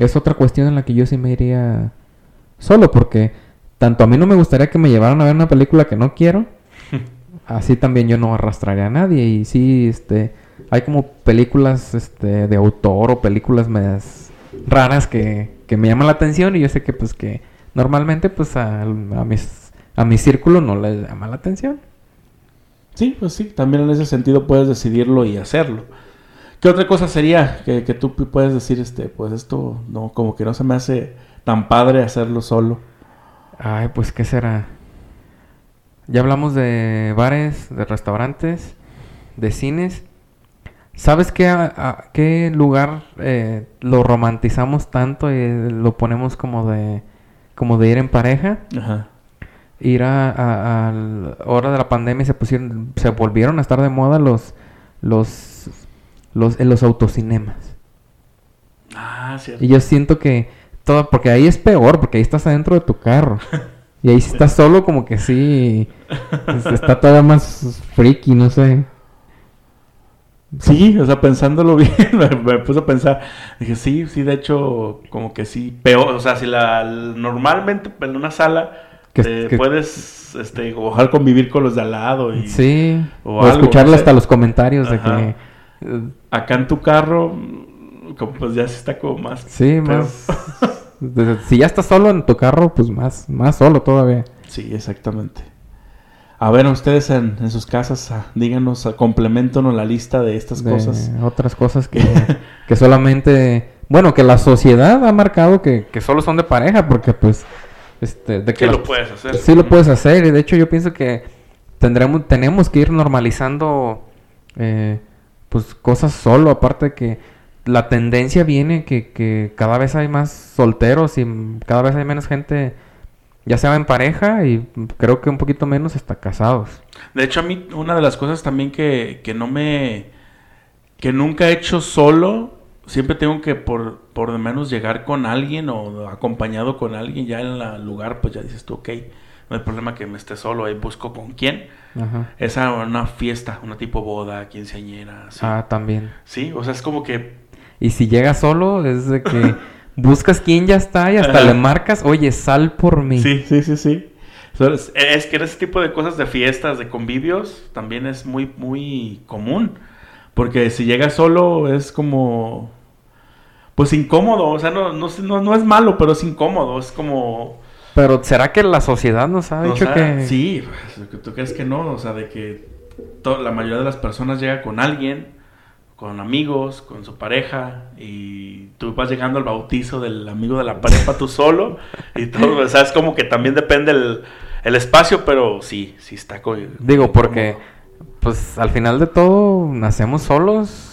es otra cuestión en la que yo sí me iría solo, porque tanto a mí no me gustaría que me llevaran a ver una película que no quiero, así también yo no arrastraría a nadie. Y sí, este, hay como películas este, de autor o películas medias raras que, que me llaman la atención y yo sé que pues que normalmente pues a, a mis a mi círculo no les llama la atención. Sí, pues sí, también en ese sentido puedes decidirlo y hacerlo. ¿Qué otra cosa sería que, que tú pu- puedes decir, este, pues esto no, como que no se me hace tan padre hacerlo solo? Ay, pues qué será. Ya hablamos de bares, de restaurantes, de cines. ¿Sabes qué, a- a- qué lugar eh, lo romantizamos tanto y lo ponemos como de como de ir en pareja? Ajá. Ir a, a- a la hora de la pandemia se pusieron, se volvieron a estar de moda los los los en los autocinemas. Ah, cierto. Y yo siento que todo, porque ahí es peor, porque ahí estás adentro de tu carro. Y ahí si estás solo, como que sí, es- está todavía más freaky, no sé. Sí, o sea, pensándolo bien, me, me puse a pensar. Dije, sí, sí, de hecho, como que sí. Peor, o sea, si la normalmente en una sala Que- te que- puedes, este, ojalá convivir con los de al lado y Sí, o o, escucharle hasta los comentarios de que... eh, acá en tu carro, como pues ya sí está como más. sí, pero- más... si ya estás solo en tu carro, pues más, más solo todavía. Sí, exactamente. A ver, ustedes en, en sus casas, ah, díganos, ah, complementonos la lista de estas de cosas. otras cosas que, que solamente... Bueno, que la sociedad ha marcado que, que solo son de pareja, porque pues... Este, de Que las- lo puedes hacer. Sí lo puedes hacer y de hecho yo pienso que tendremos, tenemos que ir normalizando eh, pues cosas solo, aparte de que la tendencia viene que, que cada vez hay más solteros y cada vez hay menos gente ya sea en pareja y creo que un poquito menos hasta casados. De hecho, a mí una de las cosas también que, que no me... que nunca he hecho solo, siempre tengo que por, por lo menos llegar con alguien o acompañado con alguien ya en el lugar, pues ya dices tú, ok, no hay problema que me esté solo, ahí busco con quién. Ajá. Esa una fiesta, una tipo boda, quinceañera, así. Ah, también. Sí, o sea, es como que... Y si llegas solo es de que buscas quién ya está y hasta le marcas, oye, sal por mí. Sí, sí, sí, sí. Es que ese tipo de cosas de fiestas, de convivios, también es muy, muy común. Porque si llegas solo es como... Pues incómodo, o sea, no, no, no, no es malo, pero es incómodo, es como... Pero ¿será que la sociedad nos ha o dicho sea, que... Sí, pues, ¿tú crees que no? O sea, de que la mayoría de las personas llega con alguien, con amigos, con su pareja, y tú vas llegando al bautizo del amigo de la pareja tú solo, y todo, o sea, es como que también depende el, el espacio, pero sí, sí está Digo, porque pues al final de todo nacemos solos.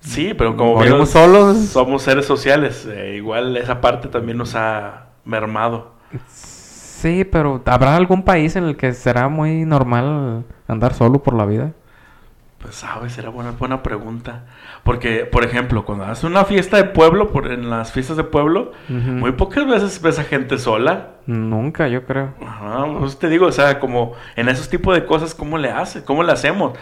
Sí, pero como vemos, solos. somos seres sociales, eh, igual esa parte también nos ha mermado. Sí, pero ¿habrá algún país en el que será muy normal andar solo por la vida? Pues sabes, era buena, buena pregunta. Porque, por ejemplo, cuando haces una fiesta de pueblo, por, en las fiestas de pueblo, muy pocas veces ves a gente sola. Nunca, yo creo. Ajá, pues te digo, o sea, como en esos tipos de cosas, ¿cómo le hace? ¿Cómo le hacemos?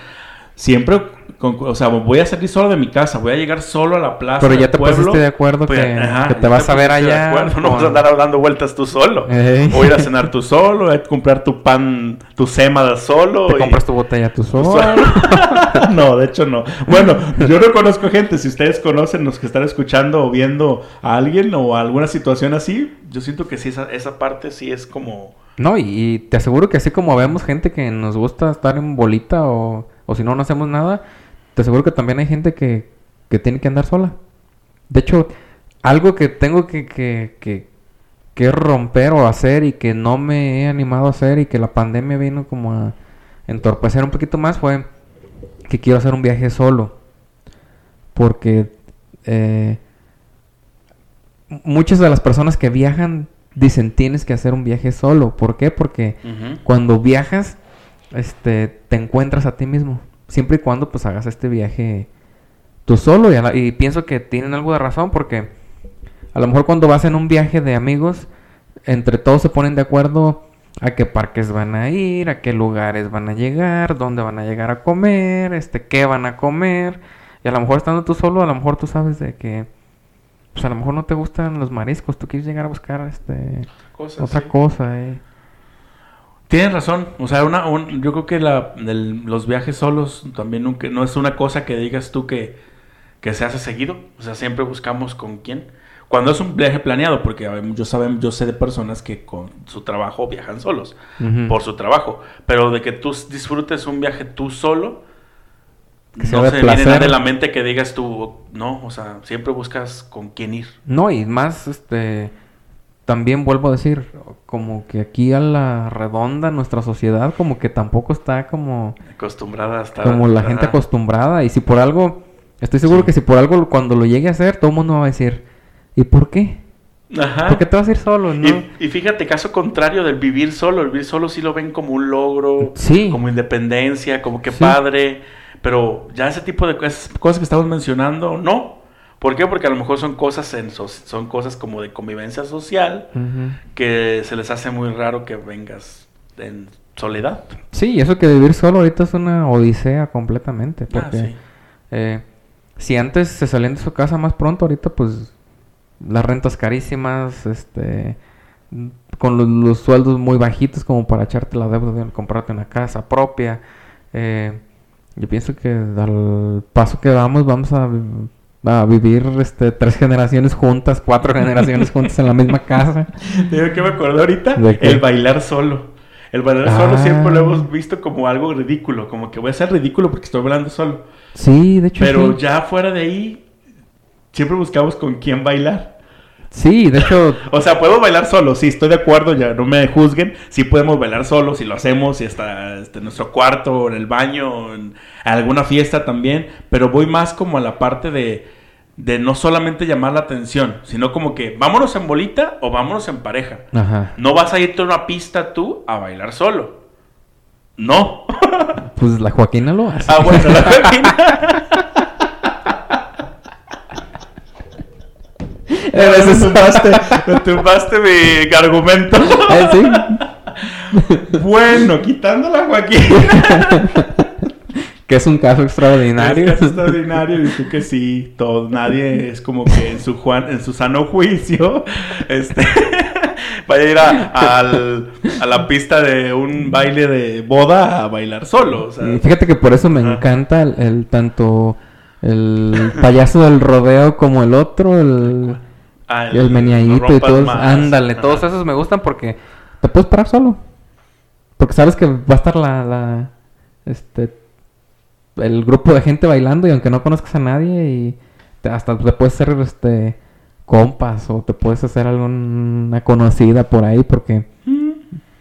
Siempre, con- o sea, voy a salir solo de mi casa, voy a llegar solo a la plaza. Pero ya te pueblo. pusiste de acuerdo Pues, que, ajá, que te vas a ver pusiste de allá. acuerdo, No vas a andar dando vueltas tú solo. Ey. O ir a cenar tú solo, a comprar tu pan, tu sema solo. Te y- compras tu botella tú solo. no, de hecho no. Bueno, yo no conozco gente. Si ustedes conocen los que están escuchando o viendo a alguien o alguna situación así, yo siento que sí, esa, esa parte sí es como... No, y, y te aseguro que así como vemos gente que nos gusta estar en bolita o, o si no, no hacemos nada, te aseguro que también hay gente que, que tiene que andar sola. De hecho, algo que tengo que, que, que, que romper o hacer y que no me he animado a hacer y que la pandemia vino como a entorpecer un poquito más fue que quiero hacer un viaje solo. Porque eh, muchas de las personas que viajan dicen tienes que hacer un viaje solo. ¿Por qué? Porque cuando viajas, este, te encuentras a ti mismo. Siempre y cuando pues hagas este viaje tú solo. Y, la- y pienso que tienen algo de razón porque a lo mejor cuando vas en un viaje de amigos, entre todos se ponen de acuerdo a qué parques van a ir, a qué lugares van a llegar, dónde van a llegar a comer, este, qué van a comer. Y a lo mejor estando tú solo, a lo mejor tú sabes de que, pues a lo mejor no te gustan los mariscos, tú quieres llegar a buscar, este, otra sí. cosa, eh. Tienes razón, o sea, una, un- yo creo que la, el- los viajes solos también nunca, no es una cosa que digas tú que, que se hace seguido, o sea, siempre buscamos con quién. Cuando es un viaje planeado, porque yo, saben, yo sé de personas que con su trabajo viajan solos, por su trabajo, pero de que tú disfrutes un viaje tú solo, Que no se viene nada de la mente que digas tú, no, o sea, siempre buscas con quién ir. No, y más, este, también vuelvo a decir, como que aquí a la redonda nuestra sociedad como que tampoco está como, Acostumbrada a estar... como la gente acostumbrada. Y si por algo, estoy seguro Sí. que si por algo cuando lo llegue a hacer, todo el mundo va a decir, ¿y por qué? Ajá. ¿Por qué te vas a ir solo? ¿no? Y, y fíjate, caso contrario del vivir solo. El vivir solo sí lo ven como un logro, Sí. como independencia, como que Sí. padre. Pero ya ese tipo de cosas, cosas que estamos mencionando, no. ¿Por qué? Porque a lo mejor son cosas, en so- son cosas como de convivencia social que se les hace muy raro que vengas en soledad. Sí, y eso que vivir solo ahorita es una odisea completamente. Ah, Porque sí. eh, si antes se salían de su casa más pronto, ahorita pues las rentas carísimas, este, con los, los sueldos muy bajitos como para echarte la deuda de comprarte una casa propia. eh, yo pienso que al paso que vamos, vamos a, a vivir este, tres generaciones juntas, cuatro generaciones juntas en la misma casa. ¿De qué me acuerdo ahorita? El bailar solo. El bailar solo Ah. siempre lo hemos visto como algo ridículo, como que voy a ser ridículo porque estoy bailando solo. Sí, de hecho. Pero sí. ya fuera de ahí, siempre buscamos con quién bailar. Sí, de hecho, O sea, puedo bailar solo, sí, estoy de acuerdo, ya no me juzguen. Sí podemos bailar solo, si lo hacemos, si está este, en nuestro cuarto, en el baño, en alguna fiesta también. Pero voy más como a la parte de, de no solamente llamar la atención, sino como que vámonos en bolita o vámonos en pareja. ajá. No vas a irte a una pista tú a bailar solo. No. Pues la Joaquina lo hace. ah, bueno, la Joaquina. Me tumbaste, me tumbaste mi argumento. Eh, sí. Bueno, quitando la Joaquina. Que es un caso extraordinario. Es extraordinario y tú que sí, todo, nadie es como que en su Juan, en su sano juicio, este vaya a ir a, al- a la pista de un baile de boda a bailar solo. O sea, fíjate que por eso me encanta el, el- tanto el payaso del rodeo como el otro, el, ah, el meneadito y rompas todos. más. Ándale, Ajá. todos esos me gustan porque te puedes parar solo. Porque sabes que va a estar la, la este el grupo de gente bailando y aunque no conozcas a nadie y te- hasta te puedes hacer este compas o te puedes hacer alguna conocida por ahí porque Mm,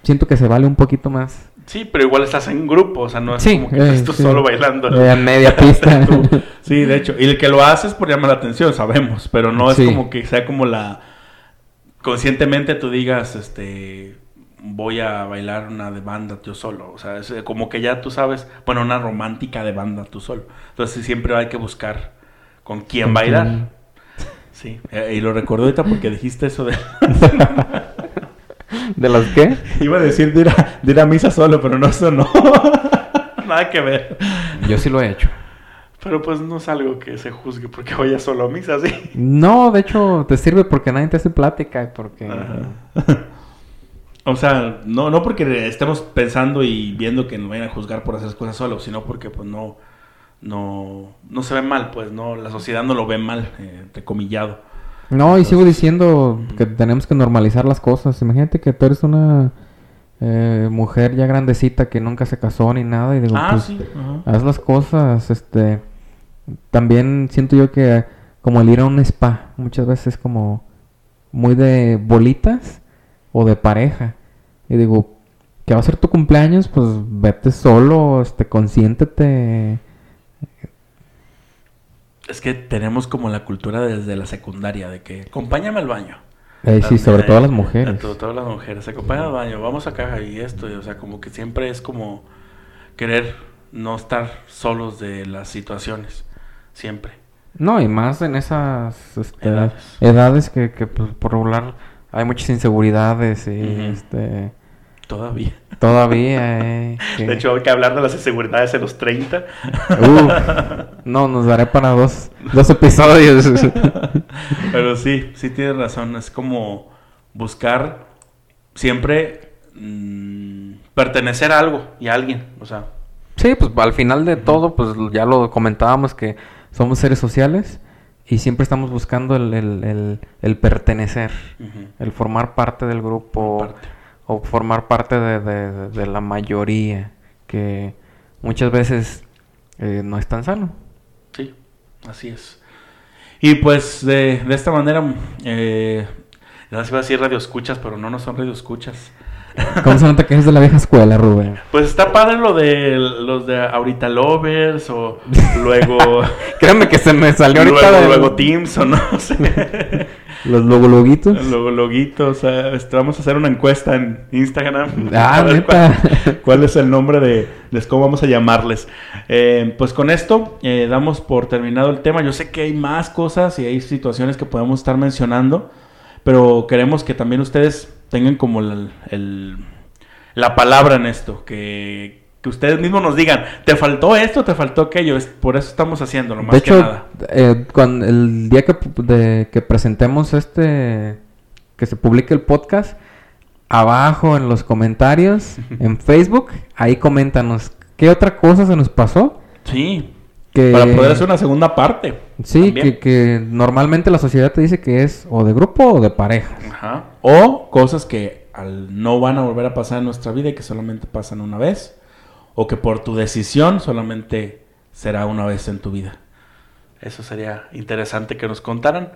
siento que se vale un poquito más. Sí, pero igual estás en grupo, o sea, no es Sí, como que eh, estás tú sí. solo bailando. Eh, a media pista. Tú. Sí, de hecho. Y el que lo hace es por llamar la atención, sabemos. Pero no es Sí. como que sea como la. Conscientemente tú digas, este. Voy a bailar una de banda yo solo. O sea, es eh, como que ya tú sabes. Bueno, una romántica de banda tú solo. Entonces siempre hay que buscar con quién bailar. Sí. Eh, y lo recuerdo ahorita porque dijiste eso de. ¿De los qué? Iba a decir de ir a, de ir a misa solo, pero no, eso no. Nada que ver. Yo sí lo he hecho. Pero pues no es algo que se juzgue porque vaya solo a misa, sí. No, de hecho, te sirve porque nadie te hace plática y porque... Ajá. O sea, no, no porque estemos pensando y viendo que nos vayan a juzgar por hacer cosas solos, sino porque pues no, no, no se ve mal, pues no, la sociedad no lo ve mal, eh, entrecomillado. No, y sigo diciendo que tenemos que normalizar las cosas. Imagínate que tú eres una eh, mujer ya grandecita que nunca se casó ni nada y digo, ah, pues, sí. haz las cosas, este... También siento yo que como el ir a un spa, muchas veces como muy de bolitas o de pareja. Y digo, que va a ser tu cumpleaños, pues vete solo, este, consiéntete. Es que tenemos como la cultura desde la secundaria de que acompáñame al baño. Eh, sí, sobre todo las mujeres. a to- todas las mujeres. Acompaña al baño, vamos acá y esto. y, o sea, como que siempre es como querer no estar solos de las situaciones. Siempre. No, y más en esas este, Edades. edades, que, que pues, por regular hay muchas inseguridades y este, Todavía. todavía... eh, que- De hecho, hay que hablar de las inseguridades en los 30. Uf, no, nos daré para dos, dos episodios. Pero sí, sí tienes razón. Es como buscar siempre mm, pertenecer a algo y a alguien. O sea, Sí, pues al final de todo, pues ya lo comentábamos que somos seres sociales y siempre estamos buscando el, el- el- el pertenecer, el formar parte del grupo parte. o formar parte de, de- de la mayoría, que muchas veces eh, no es tan sano. Sí, así es. Y pues de, de esta manera, eh, ya se iba a decir radio escuchas, pero no, no son radio escuchas. ¿Cómo se nota que es de la vieja escuela, Rubén? Pues está padre lo de los de ahorita lovers o luego Créeme que se me salió ahorita luego, de luego teams o no sé. los logologuitos. luego loguitos, o sea, este, vamos a hacer una encuesta en Instagram. Ah, neta. Cuál, cuál es el nombre de, de cómo vamos a llamarles. Eh, pues con esto eh, damos por terminado el tema. Yo sé que hay más cosas y hay situaciones que podemos estar mencionando, pero queremos que también ustedes tengan como el- el- la palabra en esto, que, que ustedes mismos nos digan, te faltó esto, te faltó aquello, es, por eso estamos haciéndolo, más De que hecho, nada. eh, cuando el día que, de- que presentemos este, que se publique el podcast, abajo en los comentarios, en Facebook, ahí coméntanos qué otra cosa se nos pasó. Sí, Que, para poder hacer una segunda parte. Sí, que, que normalmente la sociedad te dice que es o de grupo o de pareja. Ajá. O cosas que al- no van a volver a pasar en nuestra vida y que solamente pasan una vez. O que por tu decisión solamente será una vez en tu vida. Eso sería interesante que nos contaran.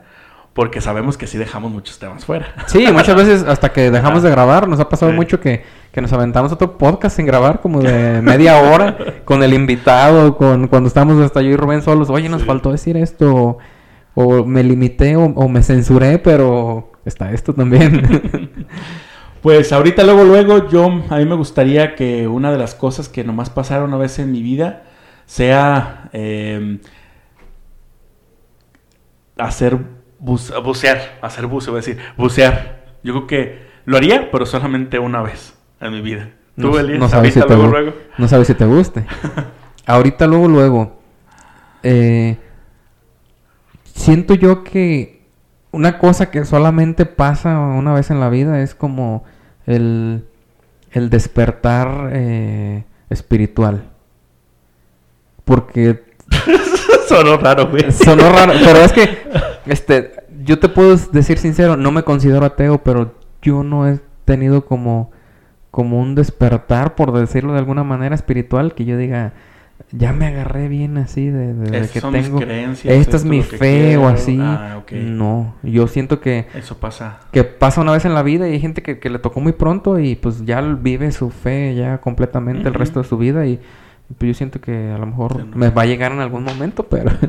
Porque sabemos que sí dejamos muchos temas fuera. Sí, muchas veces hasta que dejamos de grabar, nos ha pasado Sí. mucho que, que nos aventamos otro podcast sin grabar, como de media hora, con el invitado, con cuando estamos hasta yo y Rubén solos. Oye, nos Sí. faltó decir esto, o, me limité, o, o me censuré, pero está esto también. Pues ahorita luego, luego, yo a mí me gustaría que una de las cosas que nomás pasaron una vez en mi vida sea eh, hacer buce- bucear, hacer buceo, voy a decir, bucear. Yo creo que lo haría, pero solamente una vez en mi vida. ¿Tú, no, Elías? no sabes si te luego, luego. no sabes si te guste. Ahorita luego, luego. eh, siento yo que una cosa que solamente pasa una vez en la vida es como el, el despertar eh, espiritual. Porque Sonó raro, güey. sonó raro, pero es que este, yo te puedo decir sincero, no me considero ateo, pero yo no he tenido como, como un despertar, por decirlo de alguna manera, espiritual, que yo diga, ya me agarré bien así de, de- que son mis tengo, creencias, esta es mi fe quiero". o así. Ah. No, yo siento que, Eso pasa. que pasa una vez en la vida y hay gente que, que le tocó muy pronto y pues ya vive su fe ya completamente el resto de su vida y pues, yo siento que a lo mejor Sí, no. me va a llegar en algún momento, pero...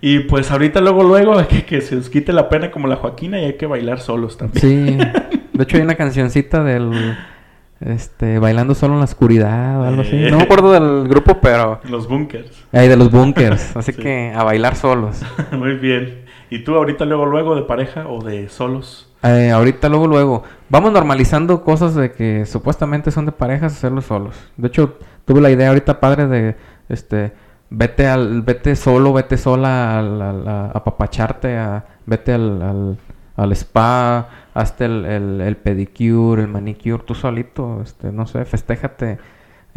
Y pues ahorita luego, luego, que, que se os quite la pena como la Joaquina y hay que bailar solos también. Sí. De hecho hay una cancioncita del este bailando solo en la oscuridad o algo así. Eh. No me acuerdo del grupo, pero Los bunkers. ahí de los bunkers, así Sí. que a bailar solos. Muy bien. ¿Y tú ahorita luego, luego de pareja o de solos? Eh, ahorita luego luego vamos normalizando cosas de que supuestamente son de parejas hacerlo solos. De hecho, tuve la idea ahorita padre de este vete al vete solo, vete sola al- a apapacharte, a, vete al, al, spa, hazte el, el, el pedicure, el manicure tú solito, este no sé, festéjate.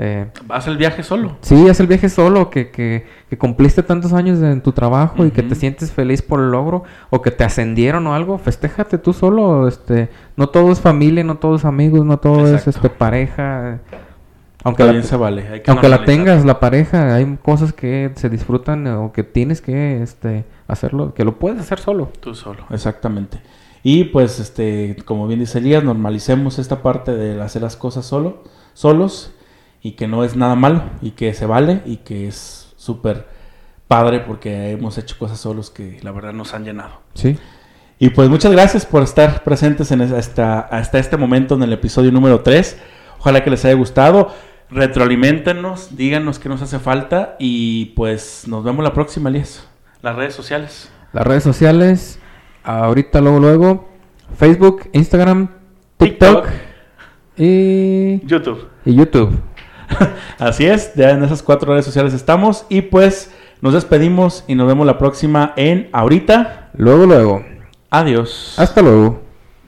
Eh, ¿Vas el viaje solo? Sí, haz el viaje solo, que, que, que cumpliste tantos años en tu trabajo y que te sientes feliz por el logro, o que te ascendieron o algo, festéjate tú solo, este, no todo es familia, no todo es amigos, no todo Exacto. es este pareja. Aunque También la, se vale. Hay que aunque la tengas, la pareja, hay cosas que se disfrutan o que tienes que este, hacerlo, que lo puedes hacer solo. Tú solo, exactamente. Y pues, este, como bien dice Elías, normalicemos esta parte de hacer las cosas solo, solos, y que no es nada malo, y que se vale, y que es súper padre porque hemos hecho cosas solos que la verdad nos han llenado. Sí. Y pues muchas gracias por estar presentes en es- hasta, este momento en el episodio número 3. Ojalá que les haya gustado. Retroalimentenos, díganos qué nos hace falta y pues nos vemos la próxima, Elías. Las redes sociales. Las redes sociales, ahorita luego luego, Facebook, Instagram, TikTok, y, YouTube. y YouTube. Así es, ya en esas cuatro redes sociales estamos y pues nos despedimos y nos vemos la próxima en ahorita. Luego luego. Adiós. Hasta luego.